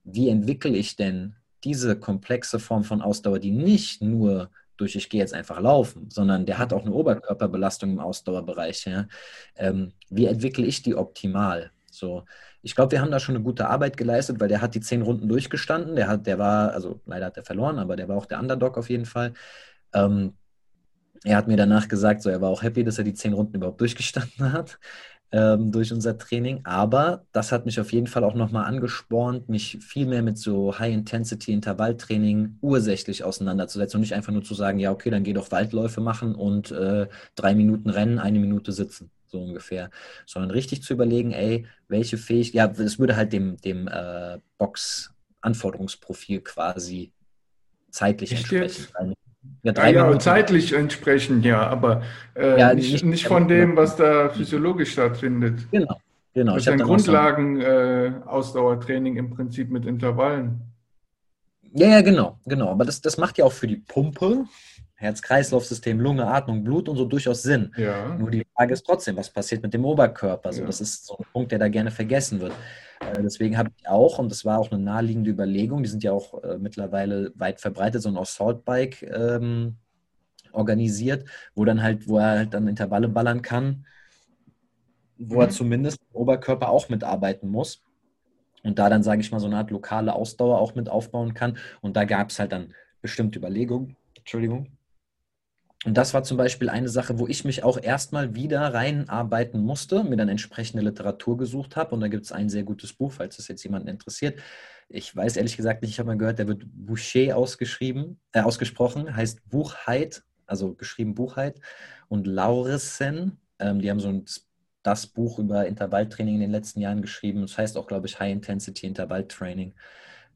wie entwickle ich denn diese komplexe Form von Ausdauer, die nicht nur durch ich gehe jetzt einfach laufen, sondern der hat auch eine Oberkörperbelastung im Ausdauerbereich. Ja? Ähm, wie entwickle ich die optimal? So, ich glaube, wir haben da schon eine gute Arbeit geleistet, weil der hat die zehn Runden durchgestanden. Der hat, der war, also leider hat er verloren, aber der war auch der Underdog auf jeden Fall. Ähm, er hat mir danach gesagt, so er war auch happy, dass er die zehn Runden überhaupt durchgestanden hat ähm, durch unser Training. Aber das hat mich auf jeden Fall auch nochmal angespornt, mich viel mehr mit so High-Intensity-Intervalltraining ursächlich auseinanderzusetzen und nicht einfach nur zu sagen, ja, okay, dann geh doch Waldläufe machen und äh, drei Minuten rennen, eine Minute sitzen, so ungefähr. Sondern richtig zu überlegen, ey, welche Fähigkeit, ja, es würde halt dem, dem äh, Box-Anforderungsprofil quasi zeitlich entsprechen. Ja, drei ja, ja zeitlich entsprechend, ja, aber äh, ja, nicht, nicht, von dem, was da physiologisch stattfindet. Genau, genau. Das ist ein Grundlagen-Ausdauertraining äh, im Prinzip mit Intervallen. Ja, ja, genau, genau. Aber das, das macht ja auch für die Pumpe, Herz-Kreislauf-System, Lunge, Atmung, Blut und so durchaus Sinn. Ja. Nur die Frage ist trotzdem, was passiert mit dem Oberkörper? Also, ja. Das ist so ein Punkt, der da gerne vergessen wird. Äh, deswegen habe ich auch, und das war auch eine naheliegende Überlegung, die sind ja auch äh, mittlerweile weit verbreitet, so ein Assault-Bike ähm, organisiert, wo dann halt, wo er halt dann Intervalle ballern kann, wo mhm. er zumindest im Oberkörper auch mitarbeiten muss. Und da dann, sage ich mal, so eine Art lokale Ausdauer auch mit aufbauen kann. Und da gab es halt dann bestimmte Überlegungen. Entschuldigung. Und das war zum Beispiel eine Sache, wo ich mich auch erstmal wieder reinarbeiten musste, mir dann entsprechende Literatur gesucht habe. Und da gibt es ein sehr gutes Buch, falls das jetzt jemanden interessiert. Ich weiß ehrlich gesagt nicht, ich habe mal gehört, der wird Boucher ausgeschrieben, äh, ausgesprochen, heißt Buchheit, also geschrieben Buchheit. Und Laurissen, ähm, die haben so ein, das Buch über Intervalltraining in den letzten Jahren geschrieben. Das heißt auch, glaube ich, High Intensity Intervalltraining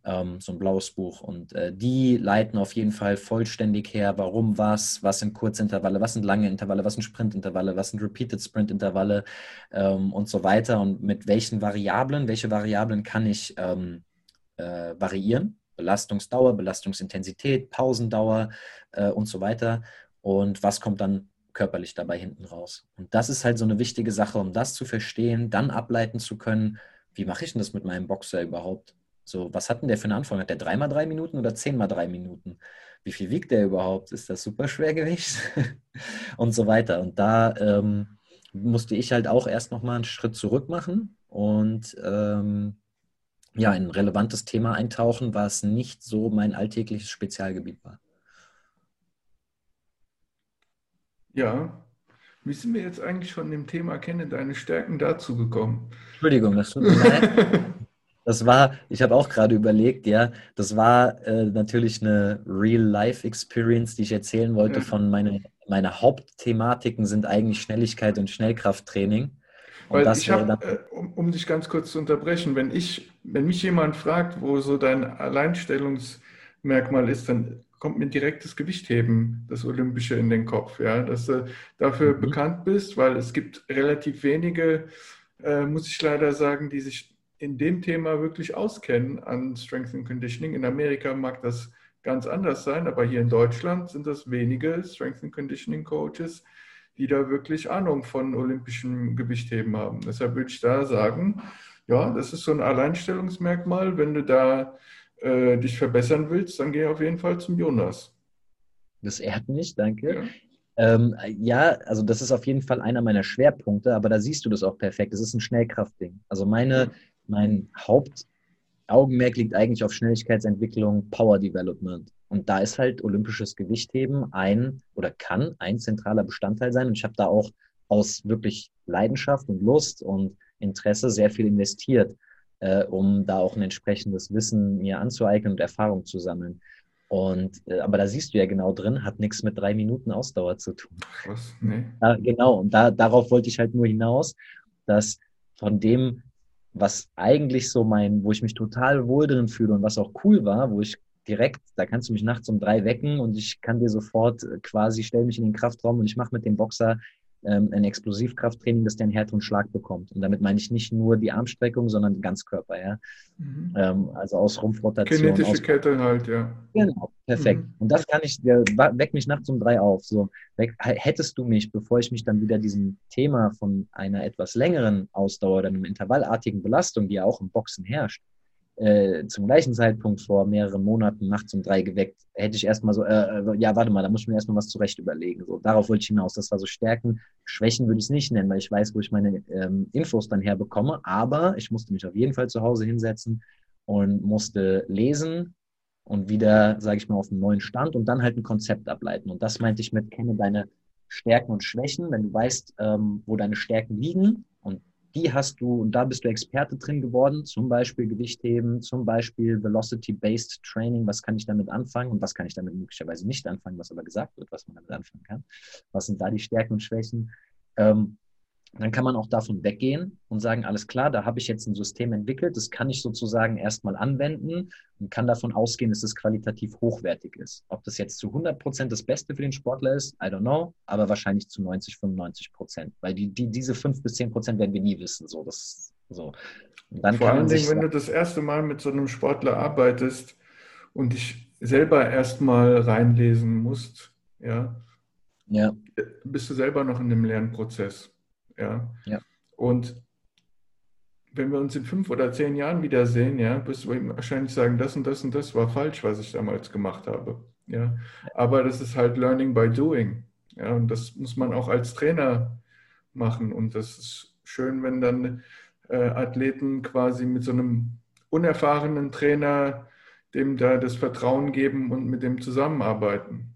ähm, so ein blaues Buch. Und äh, die leiten auf jeden Fall vollständig her, warum was, was sind Kurzintervalle, was sind lange Intervalle, was sind Sprintintervalle, was sind Repeated Sprintintervalle ähm, und so weiter und mit welchen Variablen, welche Variablen kann ich ähm, äh, variieren. Belastungsdauer, Belastungsintensität, Pausendauer äh, und so weiter. Und was kommt dann körperlich dabei hinten raus? Und das ist halt so eine wichtige Sache, um das zu verstehen, dann ableiten zu können, wie mache ich denn das mit meinem Boxer überhaupt? So, was hat denn der für eine Anfang? Hat der dreimal drei Minuten oder zehnmal drei Minuten? Wie viel wiegt der überhaupt? Ist das super Schwergewicht? und so weiter. Und da ähm, musste ich halt auch erst nochmal einen Schritt zurück machen und ähm, ja, ein relevantes Thema eintauchen, was nicht so mein alltägliches Spezialgebiet war. Ja, wie sind wir jetzt eigentlich von dem Thema Kenne deine Stärken dazu gekommen? Entschuldigung, das tut mir leid. Das war, ich habe auch gerade überlegt, ja, das war äh, natürlich eine Real-Life-Experience, die ich erzählen wollte ja. von meine, meine Hauptthematiken sind eigentlich Schnelligkeit und Schnellkrafttraining. Und Weil ich habe, äh, um, um dich ganz kurz zu unterbrechen, wenn ich, wenn mich jemand fragt, wo so dein Alleinstellungsmerkmal ist, dann kommt mir direkt das Gewichtheben, das Olympische in den Kopf, ja, dass du dafür mhm. bekannt bist, weil es gibt relativ wenige, äh, muss ich leider sagen, die sich in dem Thema wirklich auskennen an Strength and Conditioning. In Amerika mag das ganz anders sein, aber hier in Deutschland sind das wenige Strength and Conditioning Coaches, die da wirklich Ahnung von olympischem Gewichtheben haben. Deshalb würde ich da sagen, ja, das ist so ein Alleinstellungsmerkmal. Wenn du da äh, dich verbessern willst, dann geh auf jeden Fall zum Jonas. Das ehrt mich, danke. Ja. Ähm, ja, also das ist auf jeden Fall einer meiner Schwerpunkte, aber da siehst du das auch perfekt. Das ist ein Schnellkraftding. Also meine, mein Hauptaugenmerk liegt eigentlich auf Schnelligkeitsentwicklung, Power Development. Und da ist halt olympisches Gewichtheben ein oder kann ein zentraler Bestandteil sein. Und ich habe da auch aus wirklich Leidenschaft und Lust und Interesse sehr viel investiert, äh, um da auch ein entsprechendes Wissen mir anzueignen und Erfahrung zu sammeln. Und äh, aber da siehst du ja genau drin, hat nichts mit drei Minuten Ausdauer zu tun. Was? Nee. Ja, genau, und da, darauf wollte ich halt nur hinaus, dass von dem, was eigentlich so mein, wo ich mich total wohl drin fühle und was auch cool war, wo ich direkt, da kannst du mich nachts um drei wecken und ich kann dir sofort äh, quasi, stell mich in den Kraftraum und ich mache mit dem Boxer ähm, ein Explosivkrafttraining, dass der einen härteren Schlag bekommt. Und damit meine ich nicht nur die Armstreckung, sondern den Ganzkörper, ja. Mhm. Ähm, also aus Rumpfrotation. Kinetische aus Kette halt, ja. Genau, perfekt. Mhm. Und das kann ich, der weckt mich nachts um drei auf. So, weg, hättest du mich, bevor ich mich dann wieder diesem Thema von einer etwas längeren Ausdauer oder einem intervallartigen Belastung, die ja auch im Boxen herrscht, äh, zum gleichen Zeitpunkt vor mehreren Monaten nachts um drei geweckt, hätte ich erstmal so, äh, äh, ja, warte mal, da muss ich mir erstmal was zurecht überlegen. So, darauf wollte ich hinaus. Das war so Stärken. Schwächen würde ich es nicht nennen, weil ich weiß, wo ich meine ähm, Infos dann herbekomme. Aber ich musste mich auf jeden Fall zu Hause hinsetzen und musste lesen und wieder, sage ich mal, auf einen neuen Stand und dann halt ein Konzept ableiten. Und das meinte ich mit, kenne deine Stärken und Schwächen. Wenn du weißt, ähm, wo deine Stärken liegen die hast du und da bist du Experte drin geworden, zum Beispiel Gewichtheben, zum Beispiel Velocity-Based Training. Was kann ich damit anfangen und was kann ich damit möglicherweise nicht anfangen, was aber gesagt wird, was man damit anfangen kann? Was sind da die Stärken und Schwächen? Ähm, dann kann man auch davon weggehen und sagen, alles klar, da habe ich jetzt ein System entwickelt, das kann ich sozusagen erstmal anwenden und kann davon ausgehen, dass es qualitativ hochwertig ist. Ob das jetzt zu 100 Prozent das Beste für den Sportler ist, I don't know, aber wahrscheinlich zu 90, 95 Prozent, weil die, die, diese 5 bis 10 Prozent werden wir nie wissen. So, das, so. Und dann Vor allen Dingen, wenn du das erste Mal mit so einem Sportler arbeitest und dich selber erstmal reinlesen musst, ja, ja. bist du selber noch in dem Lernprozess. Ja. ja. Und wenn wir uns in fünf oder zehn Jahren wiedersehen, ja, wirst du wahrscheinlich sagen, das und das und das war falsch, was ich damals gemacht habe. Ja. Aber das ist halt Learning by Doing. Ja, und das muss man auch als Trainer machen. Und das ist schön, wenn dann äh, Athleten quasi mit so einem unerfahrenen Trainer dem da das Vertrauen geben und mit dem zusammenarbeiten.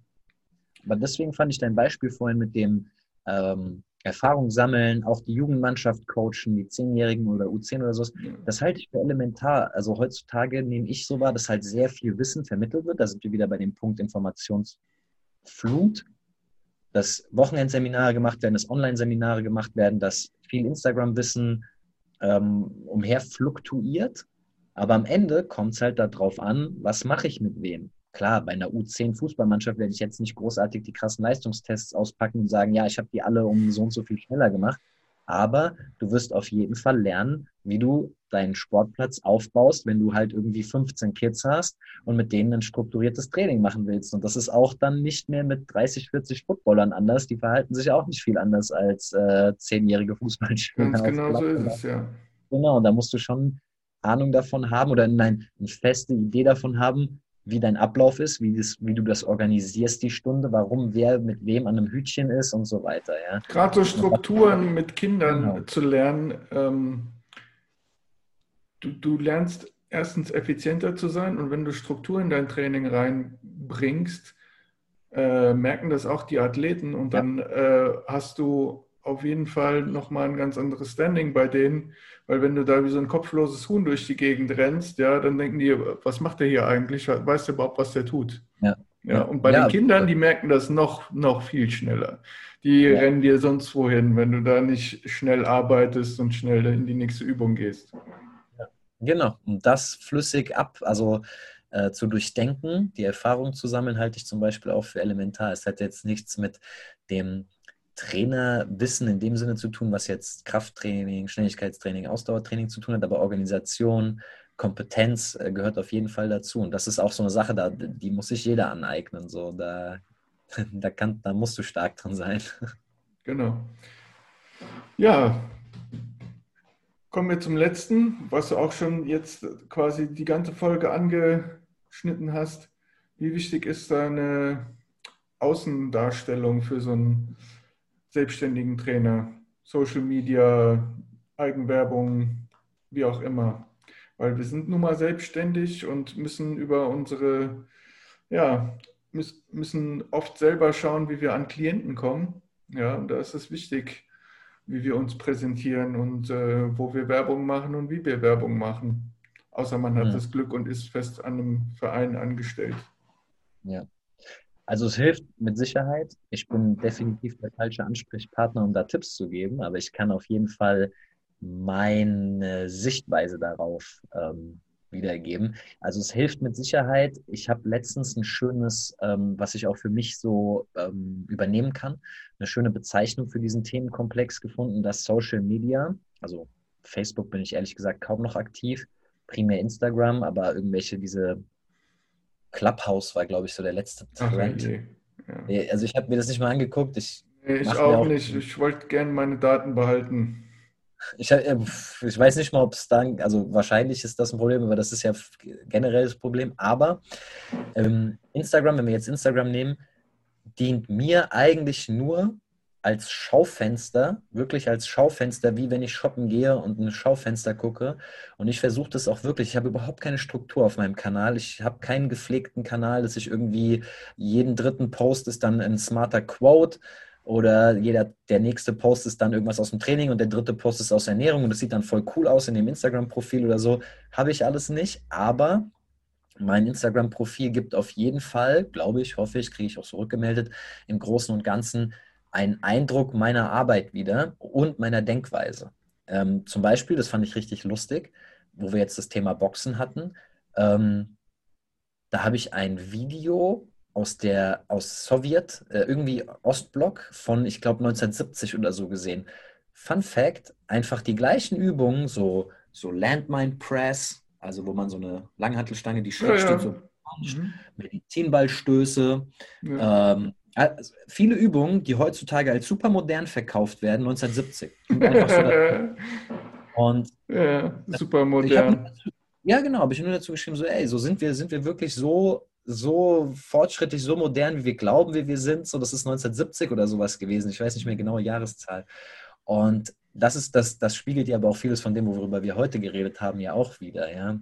Aber deswegen fand ich dein Beispiel vorhin mit dem ähm, Erfahrung sammeln, auch die Jugendmannschaft coachen, die Zehnjährigen oder U10 oder so. Das halte ich für elementar. Also heutzutage nehme ich so wahr, dass halt sehr viel Wissen vermittelt wird. Da sind wir wieder bei dem Punkt Informationsflut, dass Wochenendseminare gemacht werden, dass Online-Seminare gemacht werden, dass viel Instagram-Wissen ähm, umher fluktuiert. Aber am Ende kommt es halt darauf an, was mache ich mit wem. Klar, bei einer U10-Fußballmannschaft werde ich jetzt nicht großartig die krassen Leistungstests auspacken und sagen, ja, ich habe die alle um so und so viel schneller gemacht. Aber du wirst auf jeden Fall lernen, wie du deinen Sportplatz aufbaust, wenn du halt irgendwie 15 Kids hast und mit denen ein strukturiertes Training machen willst. Und das ist auch dann nicht mehr mit 30, 40 Footballern anders. Die verhalten sich auch nicht viel anders als äh, zehnjährige Fußballspieler. Ganz genau so ist es, ja. Genau, da musst du schon Ahnung davon haben oder nein, eine feste Idee davon haben, wie dein Ablauf ist, wie, das, wie du das organisierst, die Stunde, warum wer mit wem an einem Hütchen ist und so weiter. Ja. Gerade so Strukturen mit Kindern genau. zu lernen. Ähm, du, du lernst erstens effizienter zu sein und wenn du Struktur in dein Training reinbringst, äh, merken das auch die Athleten und dann äh, hast du auf jeden Fall nochmal ein ganz anderes Standing bei denen, weil wenn du da wie so ein kopfloses Huhn durch die Gegend rennst, ja, dann denken die, was macht der hier eigentlich? Weißt du überhaupt, was der tut? Ja. Ja, und bei ja, den Kindern, die merken das noch, noch viel schneller. Die ja. rennen dir sonst wohin, wenn du da nicht schnell arbeitest und schnell in die nächste Übung gehst. Ja. Genau, und das flüssig ab, also äh, zu durchdenken, die Erfahrung zu sammeln, halte ich zum Beispiel auch für elementar. Es hat jetzt nichts mit dem Trainerwissen in dem Sinne zu tun, was jetzt Krafttraining, Schnelligkeitstraining, Ausdauertraining zu tun hat, aber Organisation, Kompetenz äh, gehört auf jeden Fall dazu. Und das ist auch so eine Sache, da, die muss sich jeder aneignen. So, da, da, kann, da musst du stark drin sein. Genau. Ja, kommen wir zum letzten, was du auch schon jetzt quasi die ganze Folge angeschnitten hast. Wie wichtig ist deine Außendarstellung für so ein selbstständigen Trainer, Social Media, Eigenwerbung, wie auch immer. Weil wir sind nun mal selbstständig und müssen über unsere, ja, müssen oft selber schauen, wie wir an Klienten kommen. Ja, und da ist es wichtig, wie wir uns präsentieren und äh, wo wir Werbung machen und wie wir Werbung machen. Außer man hat mhm. das Glück und ist fest an einem Verein angestellt. Ja. Also es hilft mit Sicherheit. Ich bin definitiv der falsche Ansprechpartner, um da Tipps zu geben, aber ich kann auf jeden Fall meine Sichtweise darauf ähm, wiedergeben. Also es hilft mit Sicherheit. Ich habe letztens ein schönes, ähm, was ich auch für mich so ähm, übernehmen kann, eine schöne Bezeichnung für diesen Themenkomplex gefunden, dass Social Media, also Facebook bin ich ehrlich gesagt kaum noch aktiv, primär Instagram, aber irgendwelche diese Clubhouse war, glaube ich, so der letzte Trend. Ach, ja. Also ich habe mir das nicht mal angeguckt. Ich, nee, ich auch, auch, nicht. Ich wollte gerne meine Daten behalten. Ich, äh, ich weiß nicht mal, ob es dann, also wahrscheinlich ist das ein Problem, aber das ist ja generell das Problem. Aber ähm, Instagram, wenn wir jetzt Instagram nehmen, dient mir eigentlich nur als Schaufenster, wirklich als Schaufenster, wie wenn ich shoppen gehe und ein Schaufenster gucke. Und ich versuche das auch wirklich. Ich habe überhaupt keine Struktur auf meinem Kanal. Ich habe keinen gepflegten Kanal, dass ich irgendwie jeden dritten Post ist dann ein smarter Quote oder jeder, der nächste Post ist dann irgendwas aus dem Training und der dritte Post ist aus Ernährung und das sieht dann voll cool aus in dem Instagram-Profil oder so. Habe ich alles nicht, aber mein Instagram-Profil gibt auf jeden Fall, glaube ich, hoffe ich, kriege ich auch zurückgemeldet, im Großen und Ganzen einen Eindruck meiner Arbeit wieder und meiner Denkweise. Ähm, zum Beispiel, das fand ich richtig lustig, wo wir jetzt das Thema Boxen hatten. Ähm, da habe ich ein Video aus der aus Sowjet, äh, irgendwie Ostblock von, ich glaube, 1970 oder so gesehen. Fun Fact: einfach die gleichen Übungen, so, so Landmine Press, also wo man so eine Langhantelstange, die schräg ja, steht, so mhm. Medizinballstöße, ja. ähm, also viele Übungen, die heutzutage als supermodern verkauft werden, 1970. Und ja, super modern. Ja, genau, habe ich nur dazu geschrieben, so, ey, so sind wir, sind wir wirklich so, so fortschrittlich, so modern, wie wir glauben, wie wir sind. So, das ist 1970 oder sowas gewesen. Ich weiß nicht mehr genau Jahreszahl. Und das ist, das, das spiegelt ja aber auch vieles von dem, worüber wir heute geredet haben, ja auch wieder, ja.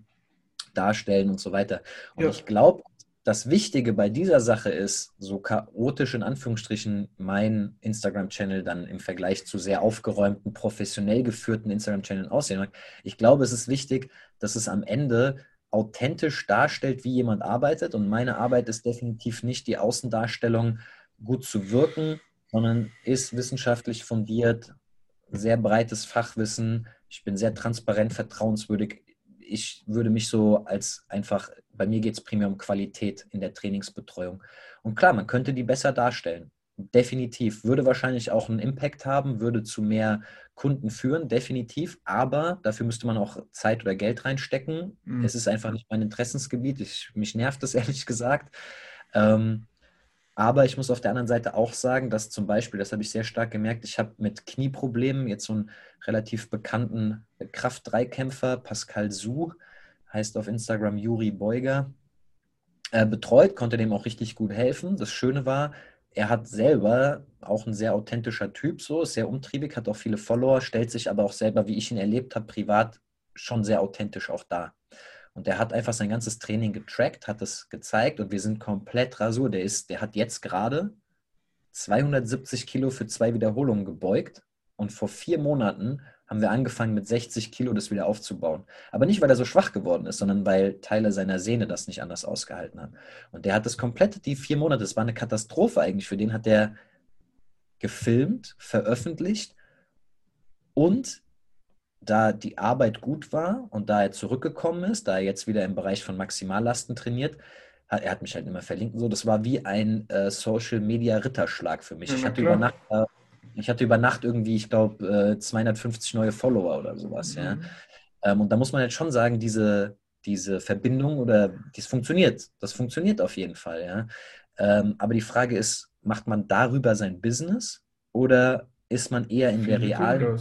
Darstellen und so weiter. Und ja. ich glaube, das Wichtige bei dieser Sache ist, so chaotisch in Anführungsstrichen mein Instagram-Channel dann im Vergleich zu sehr aufgeräumten, professionell geführten Instagram-Channeln aussehen mag. Ich glaube, es ist wichtig, dass es am Ende authentisch darstellt, wie jemand arbeitet. Und meine Arbeit ist definitiv nicht die Außendarstellung, gut zu wirken, sondern ist wissenschaftlich fundiert, sehr breites Fachwissen. Ich bin sehr transparent, vertrauenswürdig. Ich würde mich so als einfach, bei mir geht es primär um Qualität in der Trainingsbetreuung. Und klar, man könnte die besser darstellen. Definitiv. Würde wahrscheinlich auch einen Impact haben, würde zu mehr Kunden führen, definitiv. Aber dafür müsste man auch Zeit oder Geld reinstecken. Mhm. Es ist einfach nicht mein Interessensgebiet. Ich, mich nervt das ehrlich gesagt. Ähm, aber ich muss auf der anderen Seite auch sagen, dass zum Beispiel, das habe ich sehr stark gemerkt, ich habe mit Knieproblemen jetzt so einen relativ bekannten Kraft-3-Kämpfer, Pascal Su, heißt auf Instagram Juri Beuger, äh, betreut, konnte dem auch richtig gut helfen. Das Schöne war, er hat selber auch ein sehr authentischer Typ, so ist sehr umtriebig, hat auch viele Follower, stellt sich aber auch selber, wie ich ihn erlebt habe, privat schon sehr authentisch auch da. Und der hat einfach sein ganzes Training getrackt, hat es gezeigt und wir sind komplett rasur. Der, ist, der hat jetzt gerade 270 Kilo für zwei Wiederholungen gebeugt und vor vier Monaten haben wir angefangen mit 60 Kilo das wieder aufzubauen. Aber nicht, weil er so schwach geworden ist, sondern weil Teile seiner Sehne das nicht anders ausgehalten haben. Und der hat das komplette, die vier Monate, das war eine Katastrophe eigentlich. Für den hat der gefilmt, veröffentlicht und da die Arbeit gut war und da er zurückgekommen ist, da er jetzt wieder im Bereich von Maximallasten trainiert, er hat mich halt immer verlinkt so, das war wie ein äh, Social Media Ritterschlag für mich. Ja, ich, hatte über Nacht, äh, ich hatte über Nacht irgendwie, ich glaube, äh, 250 neue Follower oder sowas, mhm. ja. Ähm, und da muss man jetzt schon sagen, diese, diese Verbindung oder das funktioniert. Das funktioniert auf jeden Fall, ja. Ähm, aber die Frage ist, macht man darüber sein Business oder ist man eher in der realen.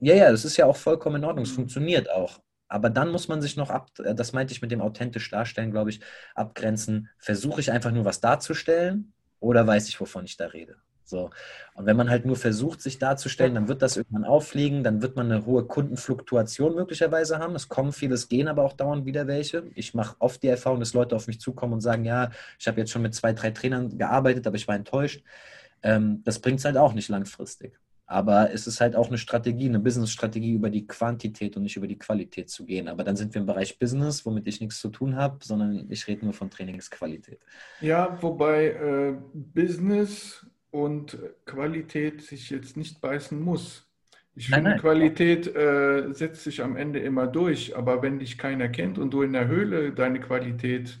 Ja, ja, das ist ja auch vollkommen in Ordnung. Es funktioniert auch. Aber dann muss man sich noch ab, äh, das meinte ich mit dem authentisch darstellen, glaube ich, abgrenzen. Versuche ich einfach nur was darzustellen oder weiß ich, wovon ich da rede? So. Und wenn man halt nur versucht, sich darzustellen, dann wird das irgendwann auffliegen, dann wird man eine hohe Kundenfluktuation möglicherweise haben. Es kommen vieles, gehen aber auch dauernd wieder welche. Ich mache oft die Erfahrung, dass Leute auf mich zukommen und sagen, ja, ich habe jetzt schon mit zwei, drei Trainern gearbeitet, aber ich war enttäuscht. Ähm, das bringt es halt auch nicht langfristig. Aber es ist halt auch eine Strategie, eine Business-Strategie, über die Quantität und nicht über die Qualität zu gehen. Aber dann sind wir im Bereich Business, womit ich nichts zu tun habe, sondern ich rede nur von Trainingsqualität. Ja, wobei äh, Business und Qualität sich jetzt nicht beißen muss. Ich nein, finde, nein. Qualität äh, setzt sich am Ende immer durch. Aber wenn dich keiner kennt und du in der Höhle deine Qualität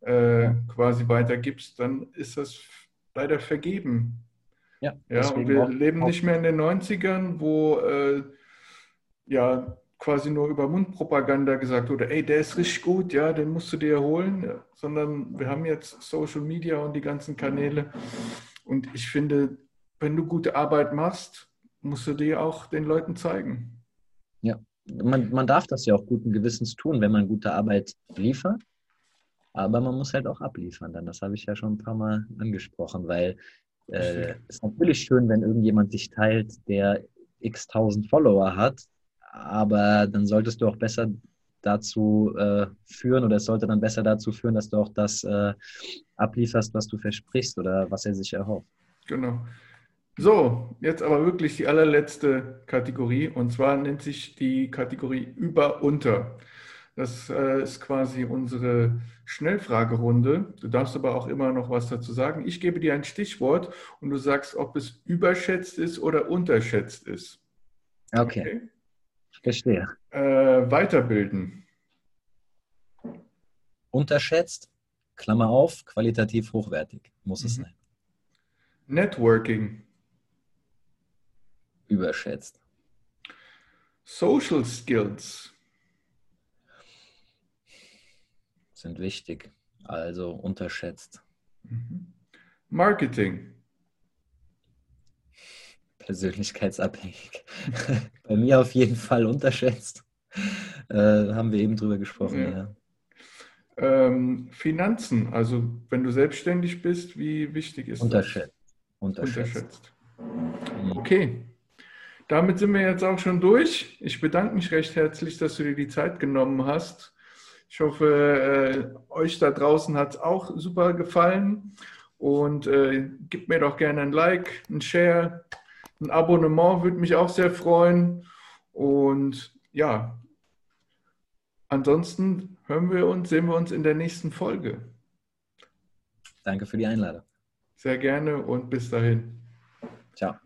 äh, quasi weitergibst, dann ist das leider vergeben. Ja, ja und wir leben nicht mehr in den 90ern, wo äh, ja quasi nur über Mundpropaganda gesagt wurde, ey, der ist richtig gut, ja, den musst du dir holen, ja, sondern wir haben jetzt Social Media und die ganzen Kanäle. Und ich finde, wenn du gute Arbeit machst, musst du dir auch den Leuten zeigen. Ja, man, man darf das ja auch guten Gewissens tun, wenn man gute Arbeit liefert. Aber man muss halt auch abliefern, dann. Das habe ich ja schon ein paar Mal angesprochen, weil äh, ist natürlich schön, wenn irgendjemand dich teilt, der x tausend Follower hat, aber dann solltest du auch besser dazu äh, führen oder es sollte dann besser dazu führen, dass du auch das äh, ablieferst, was du versprichst oder was er sich erhofft. Genau. So, jetzt aber wirklich die allerletzte Kategorie und zwar nennt sich die Kategorie Über-Unter. Das äh, ist quasi unsere Schnellfragerunde. Du darfst aber auch immer noch was dazu sagen. Ich gebe dir ein Stichwort und du sagst, ob es überschätzt ist oder unterschätzt ist. Okay. okay? Verstehe. Äh, weiterbilden. Unterschätzt, Klammer auf, qualitativ hochwertig, muss mhm. es sein. Networking. Überschätzt. Social Skills. Sind wichtig, also unterschätzt. Mhm. Marketing. Persönlichkeitsabhängig. Bei mir auf jeden Fall unterschätzt. Äh, haben wir eben drüber gesprochen. Ja. Ja. Ähm, Finanzen, also wenn du selbstständig bist, wie wichtig ist unterschätzt. das? Unterschätzt. Unterschätzt. Mhm. Okay. Damit sind wir jetzt auch schon durch. Ich bedanke mich recht herzlich, dass du dir die Zeit genommen hast Ich hoffe, äh, euch da draußen hat es auch super gefallen. Und äh, gebt mir doch gerne ein Like, ein Share, ein Abonnement würde mich auch sehr freuen. Und ja, ansonsten hören wir uns, sehen wir uns in der nächsten Folge. Danke für die Einladung. Sehr gerne und bis dahin. Ciao.